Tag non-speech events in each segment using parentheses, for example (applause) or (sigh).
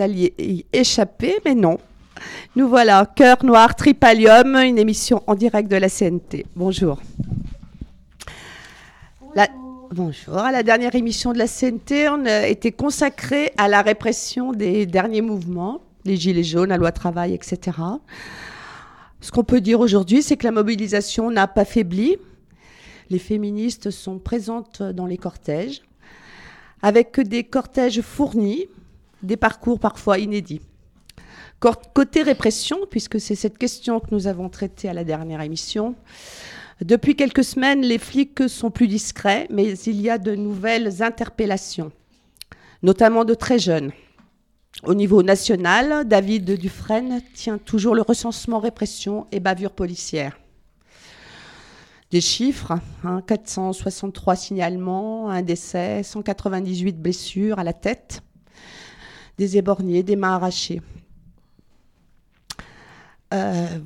alliez y échapper, mais non. Nous voilà, Cœur Noir Tripalium, une émission en direct de la CNT. Bonjour. Bonjour. À la dernière émission de la CNT, on a été consacré à la répression des derniers mouvements, les Gilets jaunes, la loi travail, etc. Ce qu'on peut dire aujourd'hui, c'est que la mobilisation n'a pas faibli. Les féministes sont présentes dans les cortèges, avec des cortèges fournis, des parcours parfois inédits. Côté répression, puisque c'est cette question que nous avons traitée à la dernière émission, depuis quelques semaines, les flics sont plus discrets, mais il y a de nouvelles interpellations, notamment de très jeunes. Au niveau national, David Dufresne tient toujours le recensement répression et bavure policière. Des chiffres, 463 hein, signalements, un décès, 198 blessures à la tête, des éborgnés, des mains arrachées. Euh,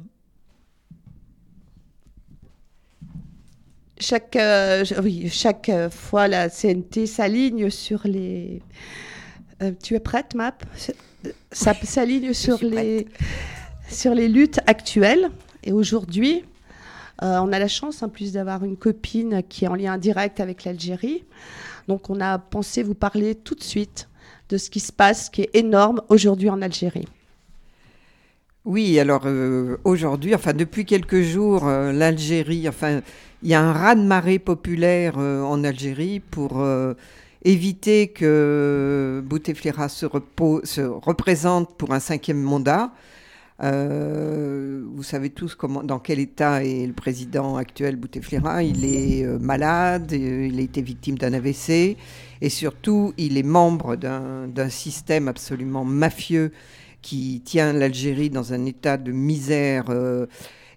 chaque, euh, oui, chaque fois, la CNT s'aligne sur les. Euh, tu es prête, Map? Ça s'aligne sur les, sur les luttes actuelles. Et aujourd'hui, on a la chance, en plus, d'avoir une copine qui est en lien direct avec l'Algérie. Donc, on a pensé vous parler tout de suite de ce qui se passe, qui est énorme aujourd'hui en Algérie. Oui, alors euh, aujourd'hui, enfin depuis quelques jours, euh, l'Algérie, enfin il y a un raz-de-marée populaire euh, en Algérie pour éviter que Bouteflika se, se, représente pour un cinquième mandat. vous savez tous comment, dans quel état est le président actuel Bouteflika. Il est malade, il a été victime d'un AVC et surtout il est membre d'un système absolument mafieux qui tient l'Algérie dans un état de misère euh,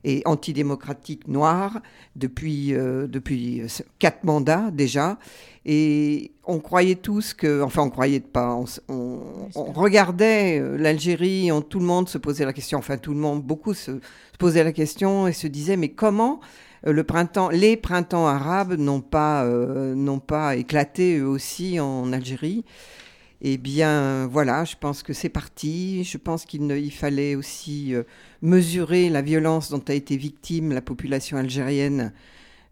et antidémocratique noir depuis, euh, depuis quatre mandats déjà. Et on croyait tous que, enfin on croyait pas, on, regardait euh, l'Algérie, tout le monde se posait la question, enfin tout le monde, beaucoup se, se posaient la question et se disaient mais comment le printemps, les printemps arabes n'ont pas, n'ont pas éclaté eux aussi en Algérie eh bien, voilà, je pense que c'est parti. Je pense qu'il fallait aussi euh, mesurer la violence dont a été victime la population algérienne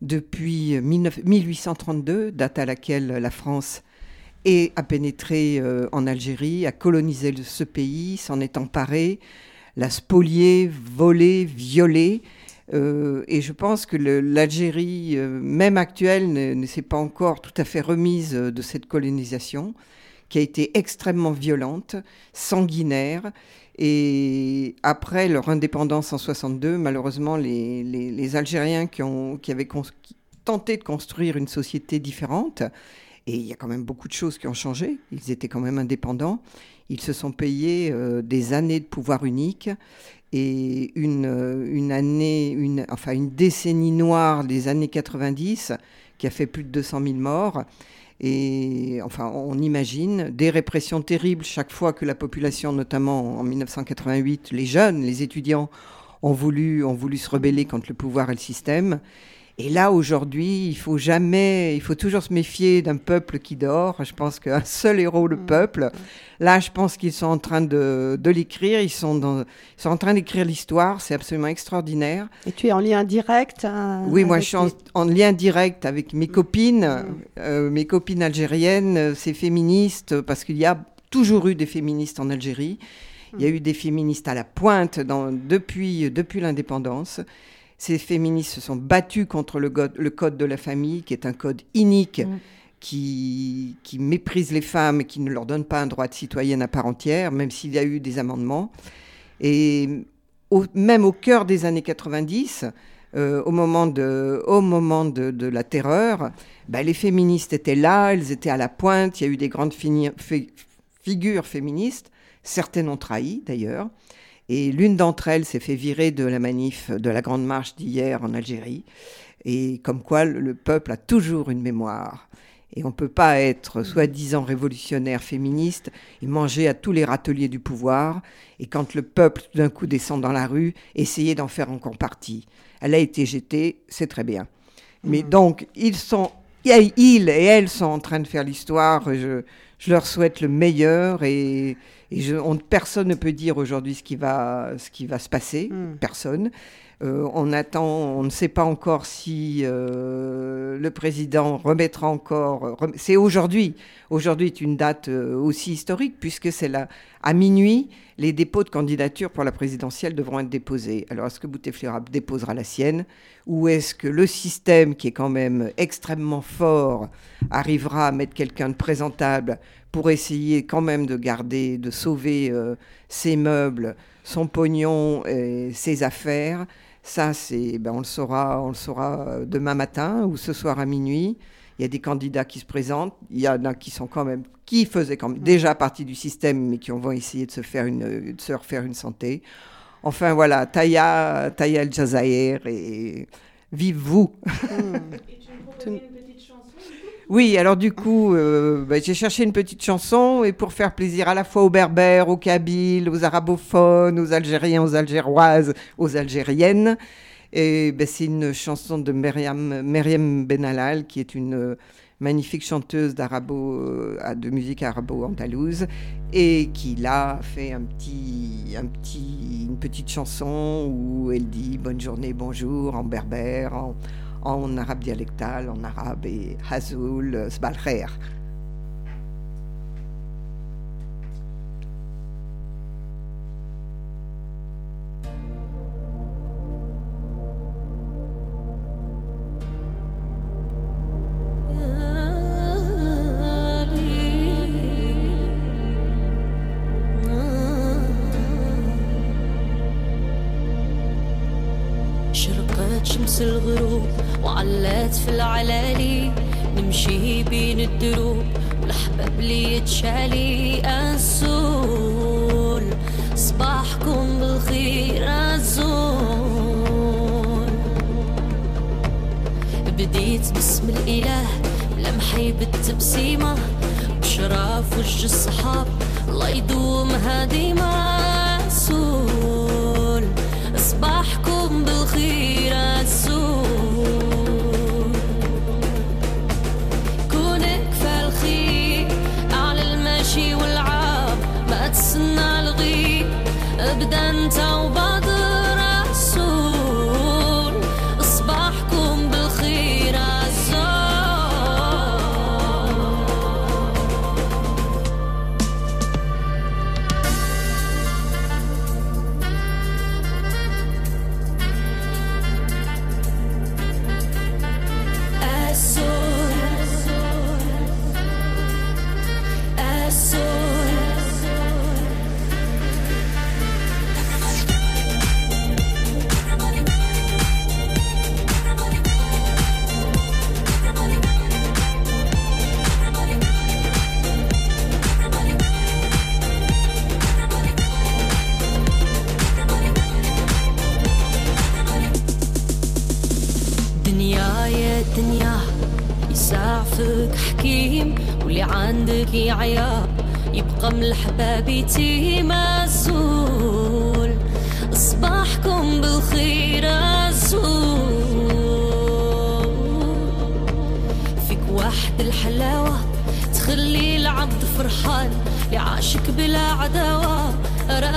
depuis 1832, date à laquelle la France a pénétré euh, en Algérie, a colonisé ce pays, s'en est emparé, l'a spolié, volé, violé. Euh, et je pense que l'Algérie, même actuelle, ne s'est pas encore tout à fait remise de cette colonisation qui a été extrêmement violente, sanguinaire. Et après leur indépendance en 62, malheureusement, les, Algériens qui, avaient tenté de construire une société différente, et il y a quand même beaucoup de choses qui ont changé, ils étaient quand même indépendants, ils se sont payés euh, des années de pouvoir unique et une, année, enfin une décennie noire des années 90 qui a fait plus de 200 000 morts et enfin, on imagine des répressions terribles chaque fois que la population, notamment en 1988, les jeunes, les étudiants, ont voulu se rebeller contre le pouvoir et le système. Et là, aujourd'hui, il faut jamais, il faut toujours se méfier d'un peuple qui dort. Je pense qu'un (laughs) seul héros, le mm. peuple. Là, je pense qu'ils sont en train de, de l'écrire. Ils sont, dans, ils sont en train d'écrire l'histoire. C'est absolument extraordinaire. Et tu es en lien direct hein, Oui, moi, je suis en, lien direct avec mes copines, mm. euh, mes copines algériennes, ces féministes, parce qu'il y a toujours eu des féministes en Algérie. Il y a mm. eu des féministes à la pointe dans, depuis, depuis l'indépendance. Ces féministes se sont battues contre le, code de la famille, qui est un code inique. Mm. Qui, méprise les femmes et qui ne leur donne pas un droit de citoyenne à part entière, même s'il y a eu des amendements. Et même au cœur des années 90, euh, au moment de, au moment de, la terreur, bah, les féministes étaient là, elles étaient à la pointe, il y a eu des grandes figures féministes, certaines ont trahi d'ailleurs, et l'une d'entre elles s'est fait virer de la manif de la Grande Marche d'hier en Algérie. Et comme quoi le peuple a toujours une mémoire. Et on ne peut pas être soi-disant révolutionnaire féministe et manger à tous les râteliers du pouvoir. Et quand le peuple tout d'un coup descend dans la rue, essayer d'en faire encore partie. Elle a été jetée, c'est très bien. Mais mmh. donc, ils sont, ils et elles sont en train de faire l'histoire. Je, je leur souhaite le meilleur et, Et je, on, personne ne peut dire aujourd'hui ce, qui va, ce qui va se passer, Mm. personne. Euh, on attend, on ne sait pas encore si euh, le président remettra encore. rem- c'est aujourd'hui. Aujourd'hui est une date euh, aussi historique puisque c'est là à minuit. Les dépôts de candidature pour la présidentielle devront être déposés. Alors est-ce que Bouteflika déposera la sienne? Ou est-ce que le système qui est quand même extrêmement fort arrivera à mettre quelqu'un de présentable pour essayer quand même de garder, de sauver euh, ses meubles, son pognon et ses affaires? Ça, c'est, ben, on le saura, on le saura euh, demain matin ou ce soir à minuit. Il y a des candidats qui se présentent. Il y en a qui sont quand même, qui faisaient quand même déjà partie du système, mais qui vont essayer de se faire une, de se refaire une santé. Enfin voilà, Taya, Taya El Jazair et vive vous. (laughs) Oui, alors du coup, euh, bah, j'ai cherché une petite chanson et pour faire plaisir à la fois aux Berbères, aux Kabyles, aux Arabophones, aux Algériens, aux Algéroises, aux Algériennes. Et bah, c'est une chanson de Myriam, Myriam Benalal, qui est une euh, magnifique chanteuse d'arabo, euh, de musique arabo-andalouse et qui là fait un petit, un petit, une petite chanson où elle dit bonne journée, bonjour en berbère, en, en arabe dialectal, en arabe et Hazoul, Sbalkher.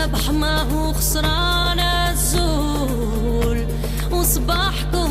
رابح ما هو خسران الزول وصباحكم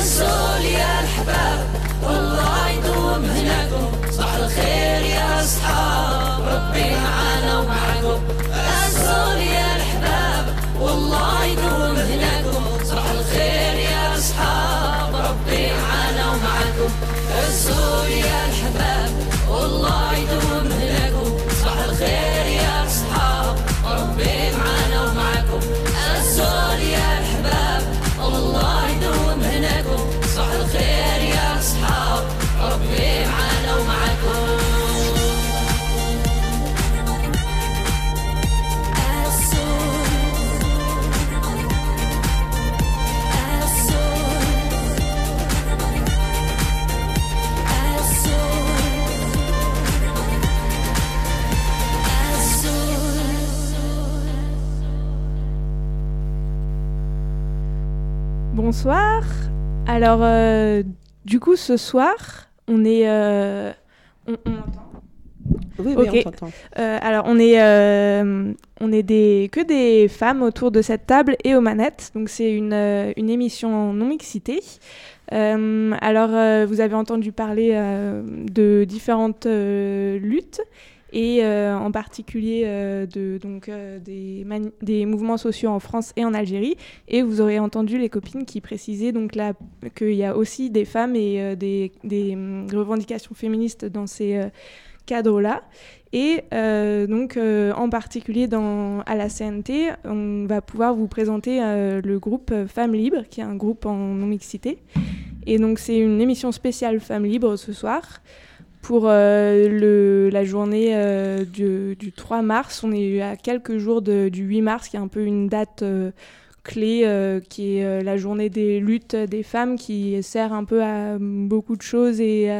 تنسوا يا الحباب والله يدوم هناكم. صباح الخير يا أصحاب. ربي معانا ومعاكم. يا الحباب والله يدوم هناكم. الخير يا أصحاب. ربي معانا يا الحباب Bonsoir. Alors, euh, du coup, ce soir, on est. euh, on, on entend Oui, oui, Ok. on t'entend. Euh, alors, on est, on est des, que des femmes autour de cette table et aux manettes. Donc, c'est une, une émission non mixité. Alors, vous avez entendu parler de différentes luttes et euh, en particulier euh, donc, euh, des, mouvements sociaux en France et en Algérie. Et vous aurez entendu les copines qui précisaient qu'il y a aussi des femmes et des, hum, revendications féministes dans ces cadres-là. Et donc, en particulier à la CNT, on va pouvoir vous présenter le groupe Femmes Libres, qui est un groupe en non-mixité. Et donc, c'est une émission spéciale Femmes Libres ce soir. Pour euh, le, la journée euh, du, du 3 mars, on est à quelques jours de- du 8 mars, qui est un peu une date euh, clé, qui est la journée des luttes des femmes, qui sert un peu à beaucoup de choses et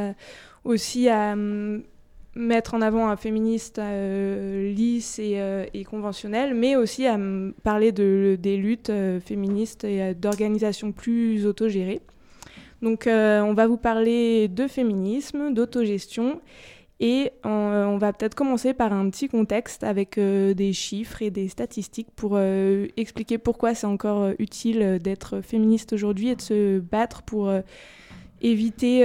aussi à hum, mettre en avant un féministe lisse et, conventionnel, mais aussi à hum, parler de, des luttes féministes et d'organisations plus autogérées. Donc euh, on va vous parler de féminisme, d'autogestion, et on, euh, on va peut-être commencer par un petit contexte avec euh, des chiffres et des statistiques pour expliquer pourquoi c'est encore utile d'être féministe aujourd'hui et de se battre pour éviter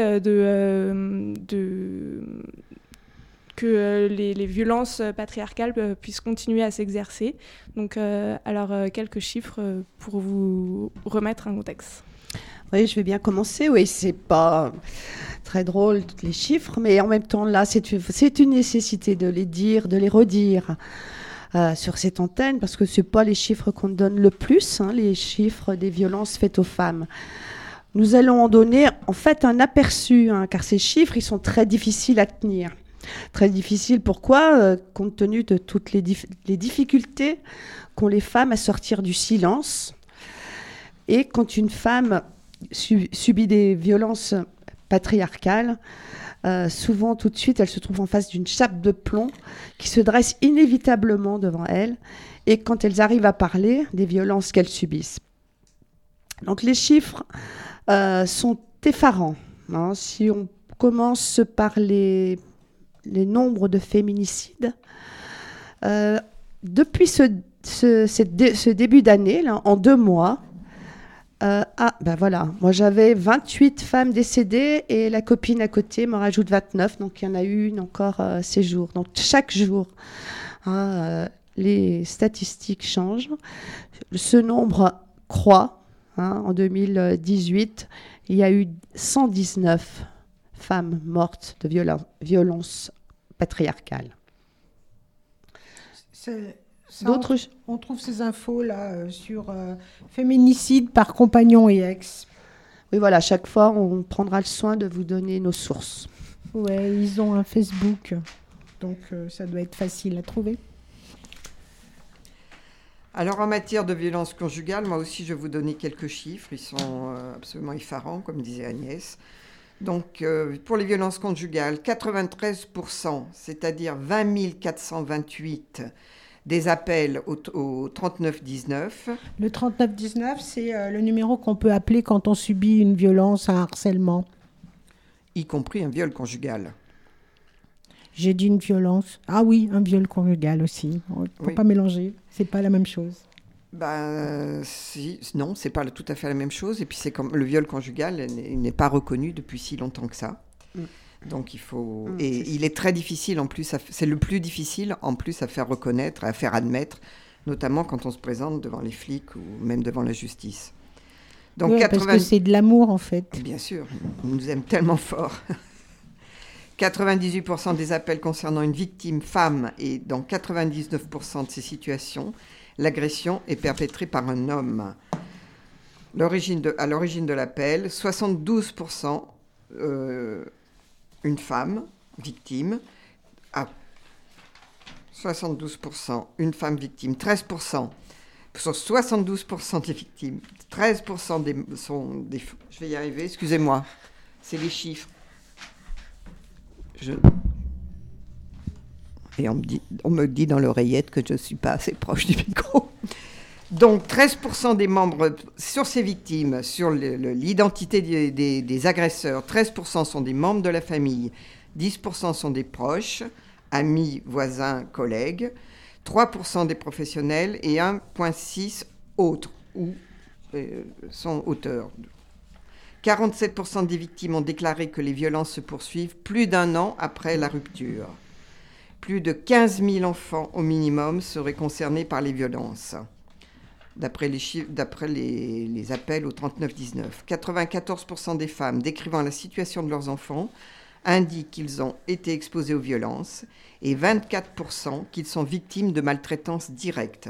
que les, les violences patriarcales puissent continuer à s'exercer. Donc, alors, quelques chiffres pour vous remettre un contexte. Oui, je vais bien commencer. Oui, c'est pas très drôle, tous les chiffres, mais en même temps, là, c'est une, nécessité de les dire, de les redire euh, sur cette antenne, parce que c'est pas les chiffres qu'on donne le plus, hein, les chiffres des violences faites aux femmes. Nous allons en donner en fait un aperçu, hein, car ces chiffres, ils sont très difficiles à tenir. Très difficiles, pourquoi Euh, Compte tenu de toutes les, les difficultés qu'ont les femmes à sortir du silence. Et quand une femme su- subit des violences patriarcales, euh, souvent tout de suite elle se trouve en face d'une chape de plomb qui se dresse inévitablement devant elle et quand elles arrivent à parler des violences qu'elles subissent. Donc les chiffres euh, sont effarants. hein. Si on commence par les, nombres de féminicides, euh, depuis ce, début d'année, en deux mois, euh, ah, ben voilà. Moi, j'avais 28 femmes décédées et la copine à côté me rajoute 29. Donc, il y en a une encore euh, ces jours. Donc, chaque jour, hein, euh, les statistiques changent. Ce nombre croît. hein. en 2018, il y a eu 119 femmes mortes de violen- violences patriarcales. C'est- ça, D'autres on, trouve ces infos là euh, sur euh, féminicide par compagnon et ex. Oui, voilà, chaque fois, on prendra le soin de vous donner nos sources. Ouais, ils ont un Facebook, donc euh, ça doit être facile à trouver. Alors en matière de violence conjugale, moi aussi je vais vous donner quelques chiffres, ils sont euh, absolument effarants, comme disait Agnès. Donc euh, pour les violences conjugales, 93%, c'est-à-dire 20 428 des appels au, au 3919, Le 3919, c'est euh, le numéro qu'on peut appeler quand on subit une violence, un harcèlement. y compris un viol conjugal. J'ai dit une violence. Ah oui, un viol conjugal aussi. Il ne faut Oui. pas mélanger. C'est pas la même chose. Ben, si, non, c'est pas tout à fait la même chose. Et puis c'est comme le viol conjugal n'est n'est pas reconnu depuis si longtemps que ça. Mm. Donc il faut Mm, et c'est il est très difficile en plus. à C'est le plus difficile en plus à faire reconnaître, à faire admettre, notamment quand on se présente devant les flics ou même devant la justice. Donc Ouais, 80 Parce que c'est de l'amour, en fait. Bien sûr, on nous aime tellement fort. (laughs) 98% des appels concernant une victime femme et dans 99% de ces situations, l'agression est perpétrée par un homme. L'origine de- à l'origine de l'appel, 72% euh, une femme victime, à 72% une femme victime, 13% sur 72% des victimes, 13% des, sont des... Je vais y arriver, excusez-moi. C'est les chiffres. Et on me, dit, on me dit dans l'oreillette que je ne suis pas assez proche du micro. Donc 13% des membres, sur ces victimes, sur l'identité des agresseurs, 13% sont des membres de la famille, 10% sont des proches, amis, voisins, collègues, 3% des professionnels et 1,6 autres ou euh, sont auteurs. 47% des victimes ont déclaré que les violences se poursuivent plus d'un an après la rupture. Plus de 15 000 enfants au minimum seraient concernés par les violences. D'après les, appels au 39-19, 94% des femmes décrivant la situation de leurs enfants indiquent qu'ils ont été exposés aux violences et 24% qu'ils sont victimes de maltraitance directe.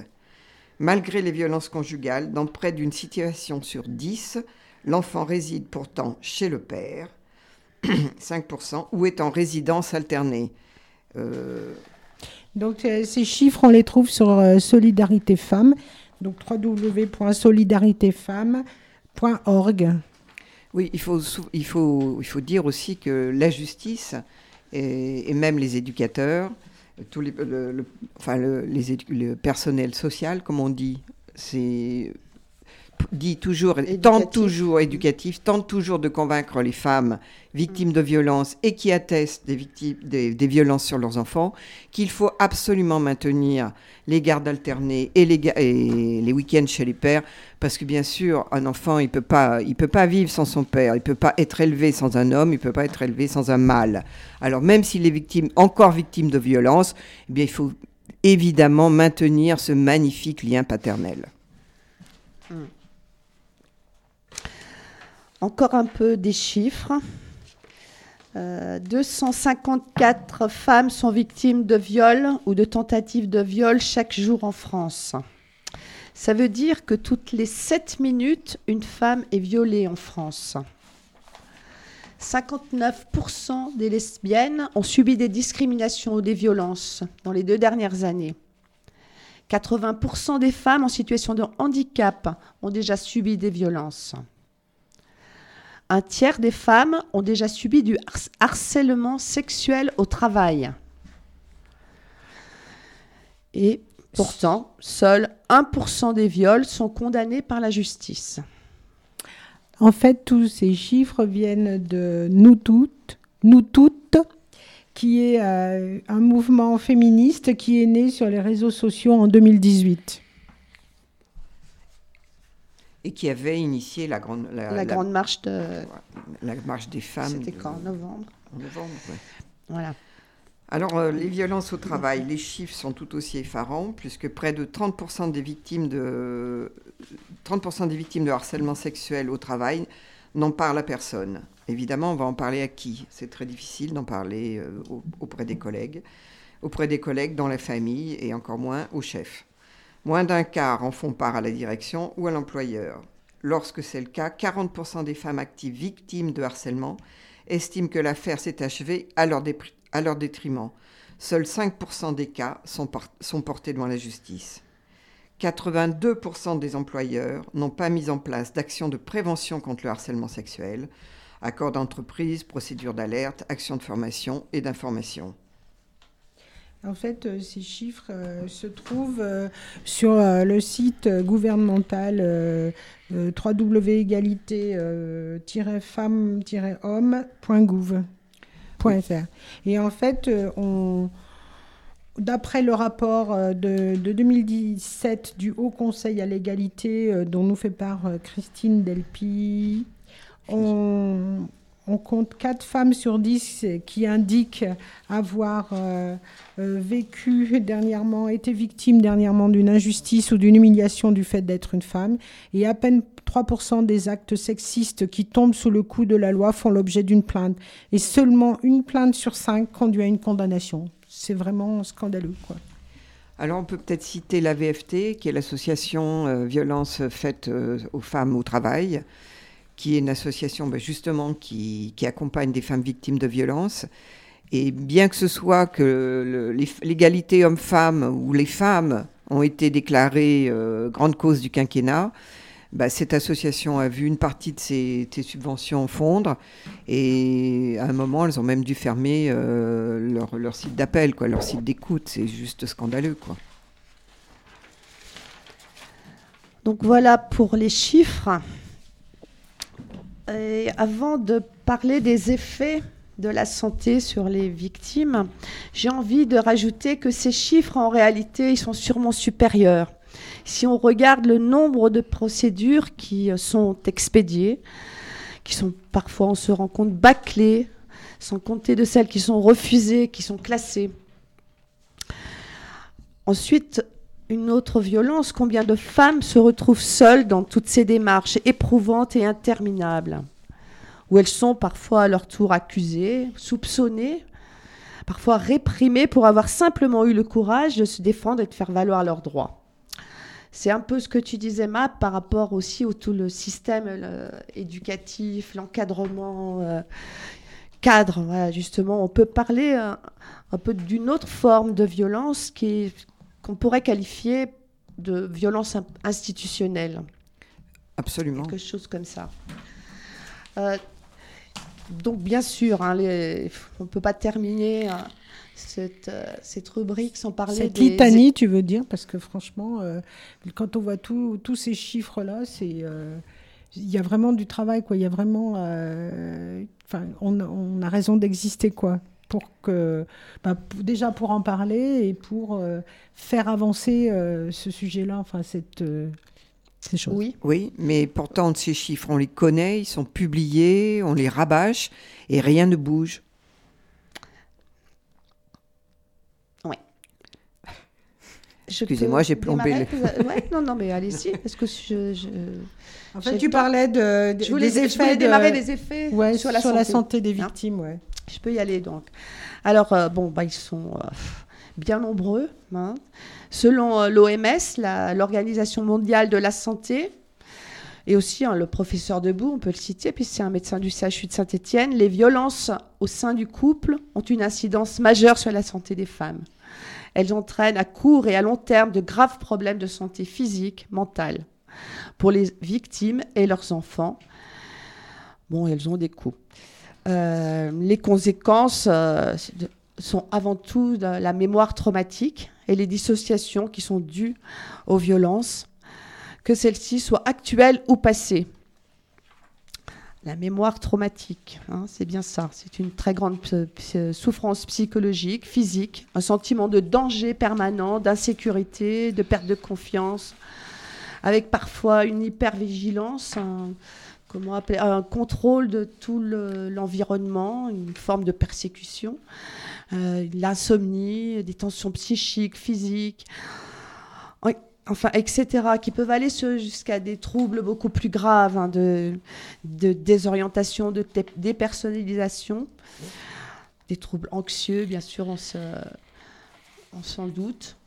Malgré les violences conjugales, dans près d'une situation sur 10, l'enfant réside pourtant chez le père, (clears throat) 5%, ou est en résidence alternée. Euh, Donc euh, ces chiffres, on les trouve sur euh, Solidarité Femmes, donc www.solidaritéfemmes.org. Oui, il faut, il, faut, il faut dire aussi que la justice et, même les éducateurs, tous les, le, enfin le, les le personnel social, comme on dit, c'est dit toujours, tente Éducatif. toujours éducatif, tente toujours de convaincre les femmes victimes de violences et qui attestent des, victimes, des, des violences sur leurs enfants qu'il faut absolument maintenir les gardes alternées et les, et les week-ends chez les pères parce que bien sûr un enfant il peut pas il peut pas vivre sans son père il peut pas être élevé sans un homme il peut pas être élevé sans un mâle. Alors même s'il est victime encore victime de violences eh bien il faut évidemment maintenir ce magnifique lien paternel Encore un peu des chiffres. Euh, 254 femmes sont victimes de viol ou de tentatives de viol chaque jour en France. Ça veut dire que toutes les 7 minutes, une femme est violée en France. 59% des lesbiennes ont subi des discriminations ou des violences dans les deux dernières années. 80% des femmes en situation de handicap ont déjà subi des violences. Un tiers des femmes ont déjà subi du har- harcèlement sexuel au travail. Et pourtant, seuls 1% des viols sont condamnés par la justice. En fait, tous ces chiffres viennent de Nous Toutes, Nous Toutes, qui est euh, un mouvement féministe qui est né sur les réseaux sociaux en 2018. Et qui avait initié la grande la, La grande marche de... la marche des femmes C'était de- quand En novembre. en novembre ouais. Voilà. Alors, euh, les violences au travail, les chiffres sont tout aussi effarants, puisque près de 30% des victimes de, 30% des victimes de harcèlement sexuel au travail n'en parlent à personne. Évidemment, on va en parler à qui? C'est très difficile d'en parler euh, au- auprès des collègues, auprès des collègues dans la famille et encore moins au chef. Moins d'un quart en font part à la direction ou à l'employeur. Lorsque c'est le cas, 40% des femmes actives victimes de harcèlement estiment que l'affaire s'est achevée à leur, détriment. Seuls 5% des cas sont, sont portés devant la justice. 82% des employeurs n'ont pas mis en place d'actions de prévention contre le harcèlement sexuel, accords d'entreprise, procédures d'alerte, actions de formation et d'information. En fait, euh, ces chiffres euh, se trouvent euh, sur le site gouvernemental www.égalité-femmes-hommes.gouv.fr. Et en fait, on, d'après le rapport de, de 2017 du Haut Conseil à l'égalité, euh, dont nous fait part Christine Delpy, on, on compte 4 femmes sur 10 qui indiquent avoir euh, euh, vécu dernièrement, été victimes dernièrement d'une injustice ou d'une humiliation du fait d'être une femme. Et à peine 3% des actes sexistes qui tombent sous le coup de la loi font l'objet d'une plainte. Et seulement une plainte sur 5 conduit à une condamnation. C'est vraiment scandaleux. Quoi. Alors on peut peut-être citer la VFT, qui est l'association euh, violence faite euh, aux femmes au travail, qui est une association ben, justement qui, accompagne des femmes victimes de violences. Et bien que ce soit que l'égalité homme-femme ou les femmes ont été déclarées euh, grande cause du quinquennat, bah, cette association a vu une partie de ses, subventions fondre et à un moment, elles ont même dû fermer euh, leur, leur site d'appel, leur site d'écoute. C'est juste scandaleux. Quoi. Donc voilà pour les chiffres. Et avant de parler des effets de la santé sur les victimes, j'ai envie de rajouter que ces chiffres, en réalité, ils sont sûrement supérieurs. Si on regarde le nombre de procédures qui euh, sont expédiées, qui sont parfois, on se rend compte, bâclées, sans compter de celles qui sont refusées, qui sont classées. Ensuite, une autre violence, combien de femmes se retrouvent seules dans toutes ces démarches éprouvantes et interminables, où elles sont parfois à leur tour accusées, soupçonnées, parfois réprimées pour avoir simplement eu le courage de se défendre et de faire valoir leurs droits. C'est un peu ce que tu disais, Ma, par rapport aussi au tout le système euh, éducatif, l'encadrement, euh, cadre. Voilà, justement, on peut parler euh, un peu d'une autre forme de violence qui est qu'on pourrait qualifier de violence in- institutionnelle, Absolument. quelque chose comme ça. Euh, donc bien sûr, hein, les- on ne peut pas terminer hein, cette, euh, cette rubrique sans parler Cette des... litanie, tu veux dire Parce que franchement, euh, quand on voit tout- tous ces chiffres-là, c'est. euh, il y a vraiment du travail, quoi. Il y a vraiment. euh, Enfin, on, on a raison d'exister, quoi. Pour que, bah, déjà pour en parler et pour euh, faire avancer euh, ce sujet-là, enfin cette, euh, ces choses. Oui, Oui, mais pourtant, ces chiffres, on les connaît, ils sont publiés, on les rabâche et rien ne bouge. Je Excusez-moi, j'ai plombé a- ouais, non, non, mais allez-y, (laughs) parce que je, je, En fait, tu parlais de, de- je voulais, des je voulais effets de- démarrer les effets ouais, sur la santé. des Hein victimes, ouais. Je peux y aller donc. Alors, euh, bon, bah, ils sont euh, bien nombreux. hein. Selon l'OMS, l'Organisation mondiale de la santé, et aussi hein, le professeur Debout, on peut le citer, puis c'est un médecin du CHU de Saint-Étienne, les violences au sein du couple ont une incidence majeure sur la santé des femmes. Elles entraînent à court et à long terme de graves problèmes de santé physique, mentale, pour les victimes et leurs enfants. Bon, elles ont des coûts. Euh, les conséquences euh, sont avant tout la mémoire traumatique et les dissociations qui sont dues aux violences, que celles-ci soient actuelles ou passées. La mémoire traumatique, hein, c'est bien ça. C'est une très grande souffrance psychologique, physique, un sentiment de danger permanent, d'insécurité, de perte de confiance, avec parfois une hypervigilance, un, un contrôle de tout le- l'environnement, une forme de persécution, euh, l'insomnie, des tensions psychiques, physiques, enfin, etc., qui peuvent aller jusqu'à des troubles beaucoup plus graves, hein, de, désorientation, de dé- dépersonnalisation, des troubles anxieux, bien sûr, on s'en doute,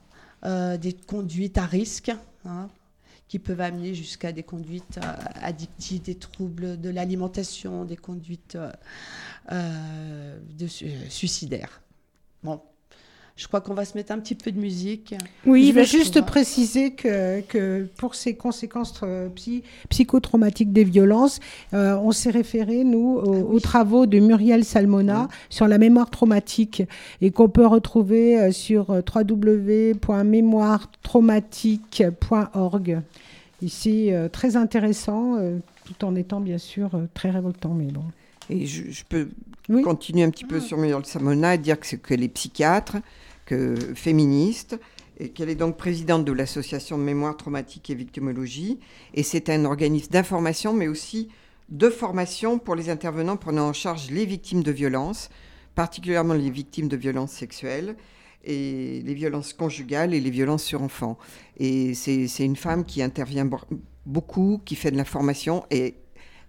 euh, des conduites à risque. hein, qui peuvent amener jusqu'à des conduites euh, addictives, des troubles de l'alimentation, des conduites euh, euh, suicidaires. Bon, je crois qu'on va se mettre un petit peu de musique. Oui, je vais juste préciser que, que pour ces conséquences euh, psy- psychotraumatiques des violences, euh, on s'est référé, nous, aux, Ah oui. aux travaux de Muriel Salmona sur la mémoire traumatique et qu'on peut retrouver euh, sur www.mémoiretraumatique.org. Euh, très intéressant, euh, tout en étant bien sûr euh, très révoltant, mais bon. Et je, je peux Oui. continuer un petit peu sur Muriel Samona et dire que c'est qu'elle est psychiatre, féministe, et qu'elle est donc présidente de l'association de mémoire traumatique et victimologie. Et c'est un organisme d'information, mais aussi de formation pour les intervenants prenant en charge les victimes de violences, particulièrement les victimes de violences sexuelles et les violences conjugales et les violences sur enfants. Et c'est une femme qui intervient beaucoup, qui fait de la formation et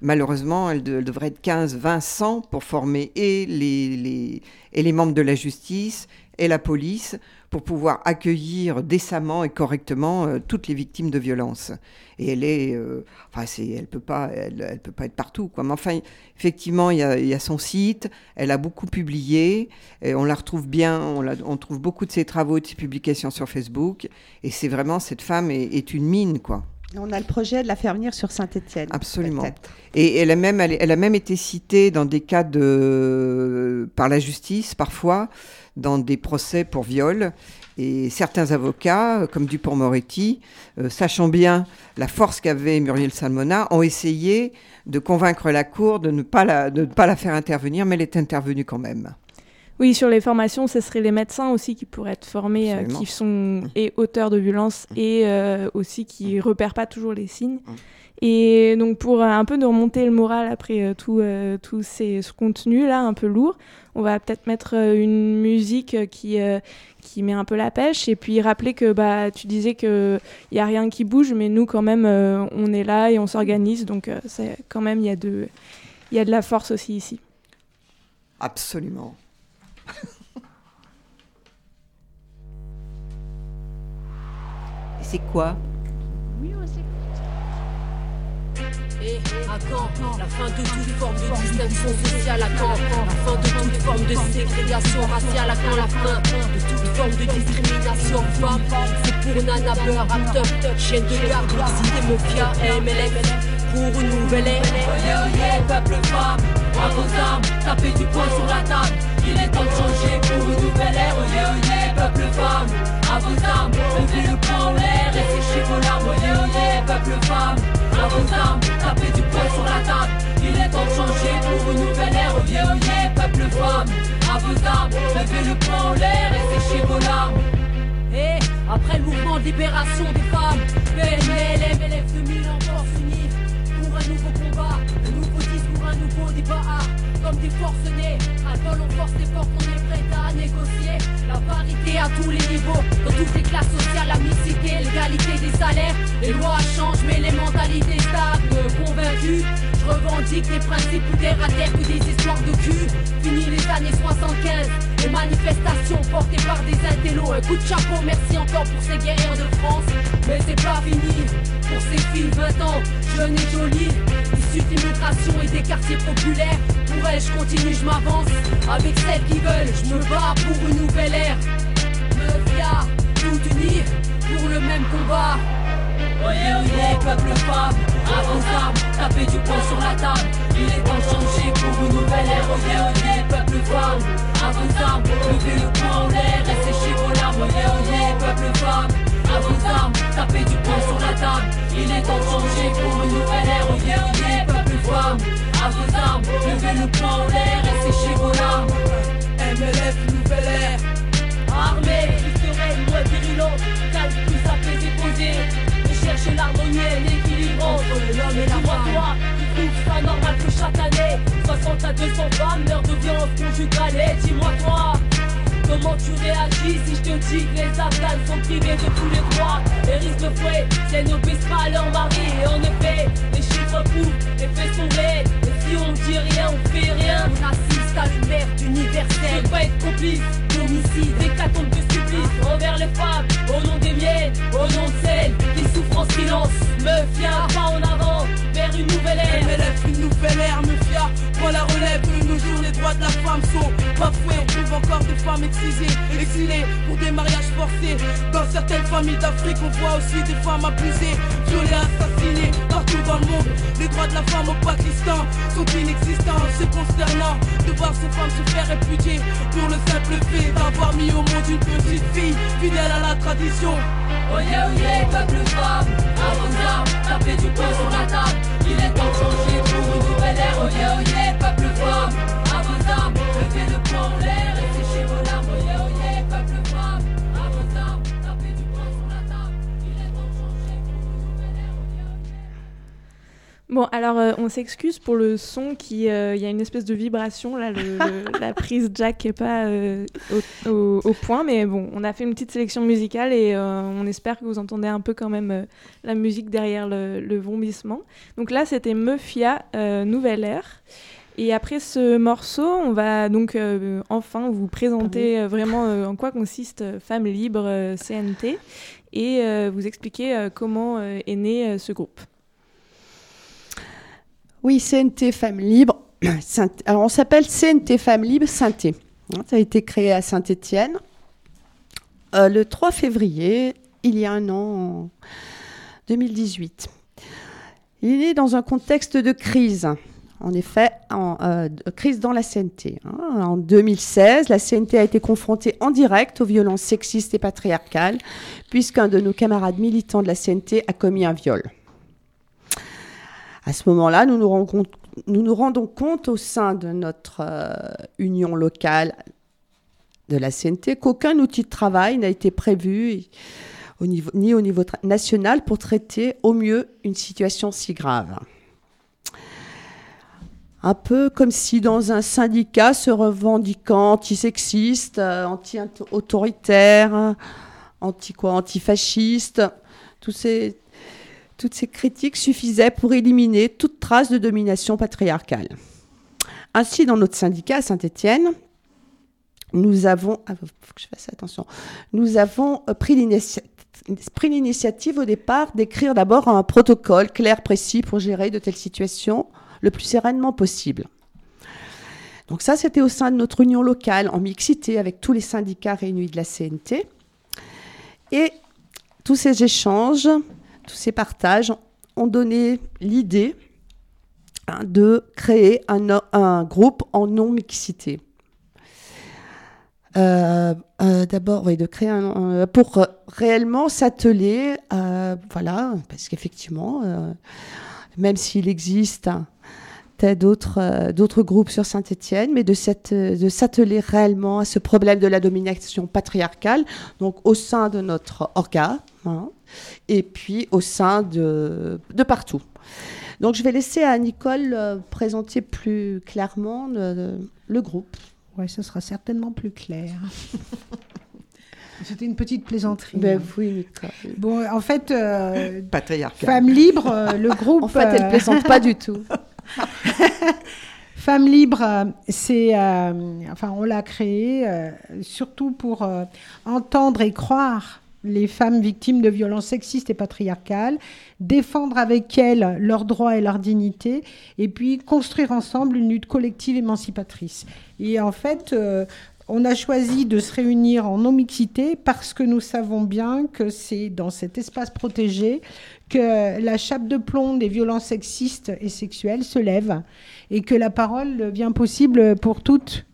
malheureusement, elle, de- elle devrait être 15, 20, 100 pour former et les, membres de la justice et la police pour pouvoir accueillir décemment et correctement euh, toutes les victimes de violences. Et elle est, euh, enfin, c'est, elle peut pas, elle, peut pas être partout, quoi. Mais enfin, effectivement, il y a, son site. Elle a beaucoup publié. Et on la retrouve bien. On trouve beaucoup de ses travaux, de ses publications sur Facebook. Et c'est vraiment cette femme est, est une mine, quoi. On a le projet de la faire venir sur Saint-Étienne. Absolument. Et elle a même, elle, elle a même été citée dans des cas de, par la justice, parfois, dans des procès pour viol. Et certains avocats, comme Dupont-Moretti, euh, sachant bien la force qu'avait Muriel Salmona, ont essayé de convaincre la Cour de ne pas la, de ne pas la faire intervenir, mais elle est intervenue quand même. Oui, sur les formations, ce seraient les médecins aussi qui pourraient être formés, euh, qui sont et auteurs de violences et euh, aussi qui repèrent pas toujours les signes. Et donc pour euh, un peu nous remonter le moral après tout, tout ces, ce contenu là un peu lourd, on va peut-être mettre une musique qui, qui met un peu la pêche et puis rappeler que bah, tu disais qu'il n'y a rien qui bouge, mais nous quand même on est là et on s'organise, donc quand même il y, a de- il y a de la force aussi ici. Absolument. Et c'est quoi Et à quand la fin de toute forme de distinction sociale à quand La fin de toute forme de ségrégation raciale à quand La fin de toute forme de discrimination femme C'est pour Nana Beur, acteur, chienne de garde, cité Mafia, MLF Pour une nouvelle ère. Oyez, oyez, peuple femme À vos armes, tapez du poing sur la table Il est temps de changer pour une nouvelle ère Oyez, oyez, peuple femme À vos armes, levez le poing en l'air Et séchez vos larmes Oyez, oyez, peuple femme à vos armes, tapez du poing sur la table. Il est temps de changer pour une nouvelle ère. Oyez, oyez, peuple femme. À vos armes, levez le poing en l'air et séchez vos larmes. Et après le mouvement de libération des femmes, PNL, MLF 2000 en force. Pour un nouveau combat, un nouveau un nouveau débat. Comme des forces nées, à vol on force les portes, on est prêt à négocier. La parité à tous les niveaux, dans toutes les classes sociales, la mixité, l'égalité des salaires. Les lois changent, mais les mentalités stagnent. Convaincu, je revendique des principes terre à terre que des histoires de cul. Fini les années 75, les manifestations portées par des intellos. Un coup de chapeau, merci encore pour ces guerriers de France. Mais c'est pas fini pour ces filles 20 ans, jeunes et jolies, issues d'immigration et des quartiers populaires. Pour elles, je continue, je m'avance. Avec celles qui veulent, je me bats pour une nouvelle ère. Me fiar, tout unis pour le même combat. Oyez, oyez, peuple femme, à vos armes, tapez du poing sur la table. Il est temps de changer pour une nouvelle ère. Oyez, oyez, peuple femme, à vos armes, levez le poing en l'air et séchez vos larmes. Oyez, oyez, peuple femme, à vos armes, tapez du poing sur la table. Il est temps de changer pour une nouvelle ère. Oyez, oyez, peuple femme, à vos armes, levez le poing en l'air et séchez vos larmes. MLF, nouvelle ère. Armée, plus sereine, moins virulente, calme, plus apaisée, posée. Recherche l'harmonie et l'équilibre entre l'homme et la femme. Toi, tu trouves ça normal que chaque année, 60 à 200 femmes meurent de violence conjugale. Et dis-moi toi, comment tu réagis si je te dis que les Afghans sont privés de tous les droits et risquent de fouet elles n'obéissent pas à leur mari. Et en effet, les chiffres prouvent, les faits sont réels. Si on dit rien, on fait rien. On assiste à une merde universelle. Je pas être complice d'homicide, d'hécatombe de supplice envers les femmes, au nom des miennes, au nom de celles qui souffrent en silence. Me fier pas en avant vers une nouvelle ère. MLF, une nouvelle ère, me fiar, prends la relève de nos jours, les droits de la femme sont bafoués. On trouve encore des femmes excisées, exilées pour des mariages forcés. Dans certaines familles d'Afrique, on voit aussi des femmes abusées, violées, assassinées partout dans le monde. Les droits de la femme au Pakistan sont inexistants. C'est consternant de voir ces femmes se faire répudier pour le simple fait d'avoir mis au monde une petite fille fidèle à la tradition. Oyez, oyez, peuple femme, à vos armes, tapez du poing sur la table. Il est temps de changer pour une nouvelle ère. Oyez, oyez, peuple femme, à vos armes, levez le poing en l'air et séchez vos larmes. Bon, alors euh, on s'excuse pour le son qui, euh, il y a une espèce de vibration là, le- le- (laughs) la prise jack est pas euh, au, au- au point, mais bon, on a fait une petite sélection musicale et on espère que vous entendez un peu quand même la musique derrière le, le vomissement. Donc là, c'était euh, Nouvelle Ère. Et après ce morceau, on va donc euh, enfin vous présenter euh, vraiment euh, en quoi consiste Femmes Libres CNT et vous expliquer comment est né ce groupe. Oui, CNT Femmes Libres. (clears throat) On s'appelle CNT Femmes Libres Synthé. Hein, Ça a été créé à Saint-Étienne le 3 février, il y a un an, en 2018. Il est né dans un contexte de crise. En effet, en, euh, crise dans la CNT. hein. En 2016, la CNT a été confrontée en direct aux violences sexistes et patriarcales, puisqu'un de nos camarades militants de la CNT a commis un viol. À ce moment-là, nous nous, rendons compte- au sein de notre euh, union locale de la CNT qu'aucun outil de travail n'a été prévu ni au niveau national pour traiter au mieux une situation si grave. Un peu comme si dans un syndicat se revendiquant antisexiste, euh, anti-autoritaire, anti quoi, antifasciste, tous ces, toutes ces critiques suffisaient pour éliminer toute trace de domination patriarcale. Ainsi, dans notre syndicat à Saint-Étienne, nous avons, ah, nous avons euh, pris l'initiative au départ d'écrire d'abord un protocole clair, précis pour gérer de telles situations le plus sereinement possible. Donc ça, c'était au sein de notre union locale, en mixité avec tous les syndicats réunis de la CNT. Et tous ces échanges, tous ces partages ont donné l'idée hein, de créer un, groupe en non-mixité. Euh, euh, D'abord, oui, de créer un, pour euh, réellement s'atteler, voilà, parce qu'effectivement, même s'il existe d'autres groupes sur Saint-Étienne, mais de s'atteler réellement à ce problème de la domination patriarcale, donc au sein de notre organe, hein, et puis au sein de, de partout. Donc je vais laisser à Nicole euh, présenter plus clairement le, le groupe. Ouais, ce sera certainement plus clair. (laughs) C'était une petite plaisanterie. Ben oui, Nicole. Bon, en fait, euh. Femmes Libres, euh, le (laughs) groupe. En fait, elle euh, plaisante pas du tout. (laughs) Femmes Libres, euh, c'est, euh, enfin, on l'a créé euh, surtout pour euh, entendre et croire les femmes victimes de violences sexistes et patriarcales, défendre avec elles leurs droits et leur dignité, et puis construire ensemble une lutte collective émancipatrice. Et en fait, euh, on a choisi de se réunir en non-mixité parce que nous savons bien que c'est dans cet espace protégé que la chape de plomb des violences sexistes et sexuelles se lève et que la parole devient possible pour toutes.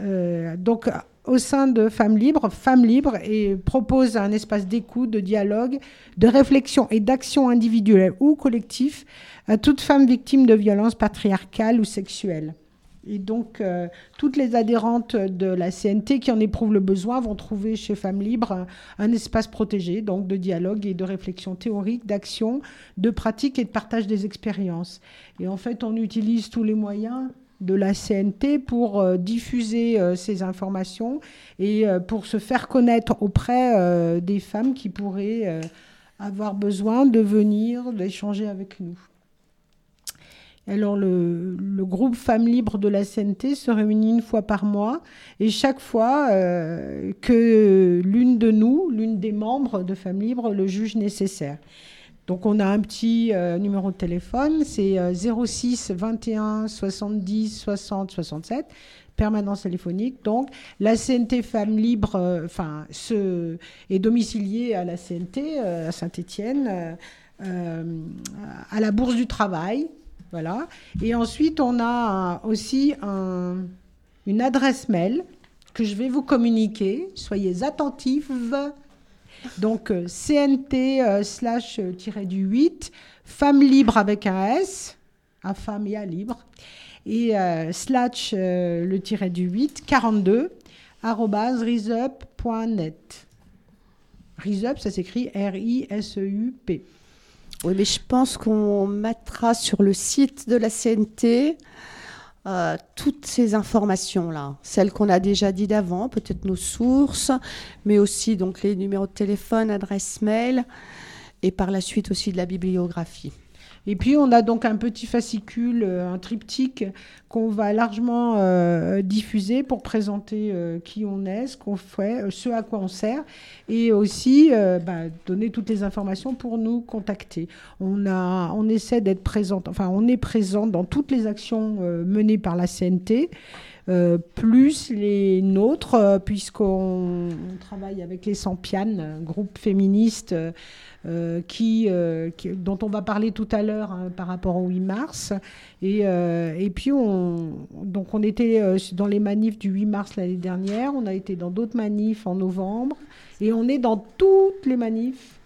Euh, donc, au sein de Femmes Libres, Femmes Libres et propose un espace d'écoute, de dialogue, de réflexion et d'action individuelle ou collective à toute femme victime de violences patriarcales ou sexuelles. Et donc, euh, toutes les adhérentes de la CNT qui en éprouvent le besoin vont trouver chez Femmes Libres un, un espace protégé, donc de dialogue et de réflexion théorique, d'action, de pratique et de partage des expériences. Et en fait, on utilise tous les moyens de la CNT pour euh, diffuser euh, ces informations et euh, pour se faire connaître auprès des femmes qui pourraient avoir besoin de venir, d'échanger avec nous. Alors, le, groupe Femmes Libres de la CNT se réunit une fois par mois et chaque fois que l'une de nous, l'une des membres de Femmes Libres, le juge nécessaire. Donc, on a un petit euh, numéro de téléphone, c'est euh, 06 21 70 60 67, permanence téléphonique. Donc, la CNT Femmes Libres euh, enfin, est domiciliée à la CNT, euh, à Saint-Étienne, à la Bourse du Travail. Voilà. Et ensuite, on a aussi un- une adresse mail que je vais vous communiquer. Soyez attentifs. Donc, euh, CNT euh, slash euh, du 8, femme libre avec un S, à femme et à libre, et slash le tiré du 8, 42, arrobase risup.net. Risup, ça s'écrit R-I-S-E-U-P. Oui, mais je pense qu'on mettra sur le site de la CNT euh, toutes ces informations-là, celles qu'on a déjà dit d'avant, peut-être nos sources, mais aussi donc les numéros de téléphone, adresse mail, et par la suite aussi de la bibliographie. Et puis on a donc un petit fascicule, euh, un triptyque qu'on va largement euh, diffuser pour présenter euh, qui on est, ce qu'on fait, ce à quoi on sert, et aussi bah, donner toutes les informations pour nous contacter. On, a, on essaie d'être présente, enfin on est présent dans toutes les actions menées par la CNT. Euh, plus les nôtres, euh, puisqu'on on travaille avec les Sampianes, un groupe féministe euh, dont on va parler tout à l'heure hein, par rapport au 8 mars. Et, et puis, on, donc on était dans les manifs du 8 mars l'année dernière, on a été dans d'autres manifs en novembre, et on est dans toutes les manifs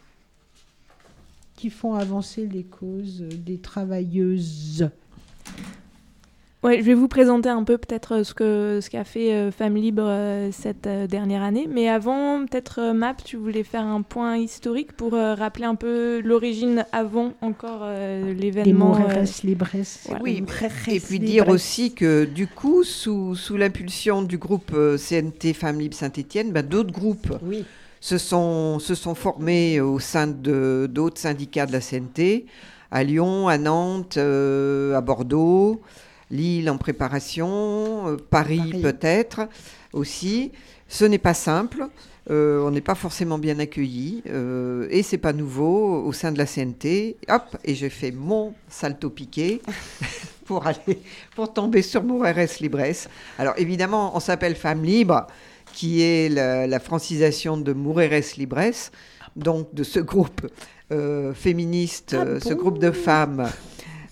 qui font avancer les causes des travailleuses. Ouais, je vais vous présenter un peu peut-être euh, ce que ce qu'a fait euh, Femmes Libres euh, cette euh, dernière année. Mais avant, peut-être euh, Map, tu voulais faire un point historique pour euh, rappeler un peu l'origine avant encore euh, Les l'événement. euh, Moreres Libres. voilà. Oui, Et puis Libres. dire aussi que du coup, sous, sous l'impulsion du groupe euh, CNT Femmes Libres Saint-Étienne, ben, d'autres groupes Oui. se sont, se sont formés au sein de d'autres syndicats de la CNT, à Lyon, à Nantes, euh, à Bordeaux, Lille en préparation, euh, Paris, Paris. peut-être aussi. Ce n'est pas simple. euh, on n'est pas forcément bien accueillis euh, et c'est pas nouveau au sein de la CNT. Hop, et j'ai fait mon salto piqué (laughs) pour aller pour tomber sur Moreres Libres. Alors évidemment, on s'appelle Femmes Libres, qui est la, la francisation de Mujeres Libres, donc de ce groupe euh, féministe, Ah ce groupe de femmes,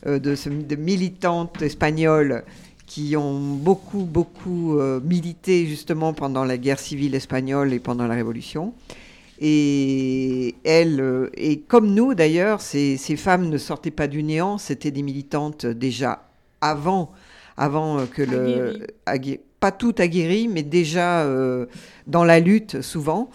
de, ce- de militantes espagnoles qui ont beaucoup, beaucoup euh, milité justement pendant la guerre civile espagnole et pendant la Révolution. Et elles, euh, et comme nous d'ailleurs, ces, ces femmes ne sortaient pas du néant, c'était des militantes déjà avant, avant euh, que le, pas toutes aguerries, mais déjà euh, dans la lutte souvent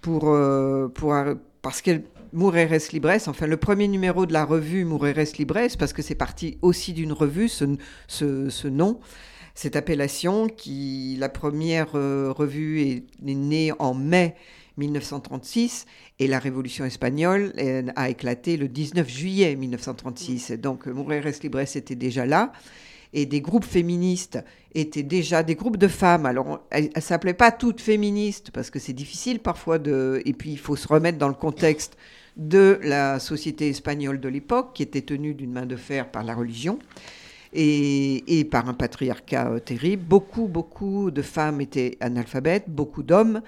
pour, euh, pour ar- parce qu'elles Mujeres Libres, enfin le premier numéro de la revue Mujeres Libres, parce que c'est parti aussi d'une revue, ce, ce, nom, cette appellation, qui la première euh, revue est, née en mai 1936 et la révolution espagnole a éclaté le 19 juillet 1936. Donc Mujeres Libres était déjà là et des groupes féministes étaient déjà des groupes de femmes. Alors, elles ne s'appelaient pas toutes féministes parce que c'est difficile parfois de. Et puis, il faut se remettre dans le contexte de la société espagnole de l'époque qui était tenue d'une main de fer par la religion et, par un patriarcat euh, terrible. Beaucoup, beaucoup de femmes étaient analphabètes, beaucoup d'hommes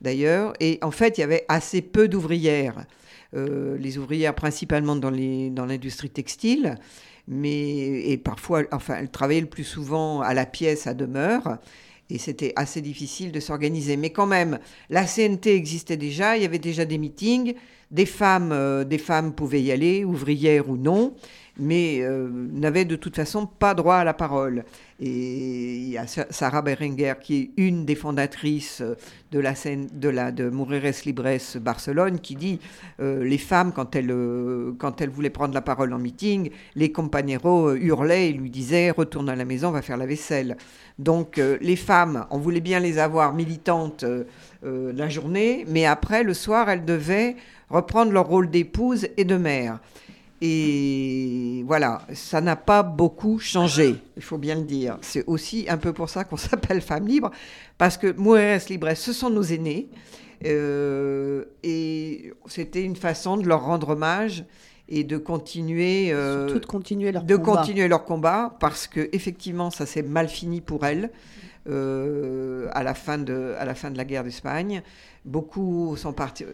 d'ailleurs. Et en fait, il y avait assez peu d'ouvrières. Euh, les ouvrières principalement dans dans l'industrie textile mais et parfois, enfin, elle travaillait le plus souvent à la pièce, à demeure, et c'était assez difficile de s'organiser. Mais quand même, la CNT existait déjà, il y avait déjà des meetings, des femmes, euh, des femmes pouvaient y aller, ouvrières ou non, mais euh, n'avaient de toute façon pas droit à la parole. Et il y a Sa- Sarah Berenguer qui est une des fondatrices euh, de la scène de la de Libres Barcelone qui dit les femmes quand elles quand elles voulaient prendre la parole en meeting, les compañeros hurlaient et lui disaient retourne à la maison, va faire la vaisselle. Donc les femmes, on voulait bien les avoir militantes la journée, mais après le soir, elles devaient reprendre leur rôle d'épouse et de mère. Et voilà, ça n'a pas beaucoup changé, il faut bien le dire. C'est aussi un peu pour ça qu'on (laughs) s'appelle Femmes Libres, parce que Mujeres Libres, ce sont nos aînés, euh, et c'était une façon de leur rendre hommage et de continuer, euh, de continuer leur de combat. continuer leur combat, parce que effectivement, ça s'est mal fini pour elles euh, à la fin de à la fin de la guerre d'Espagne. Beaucoup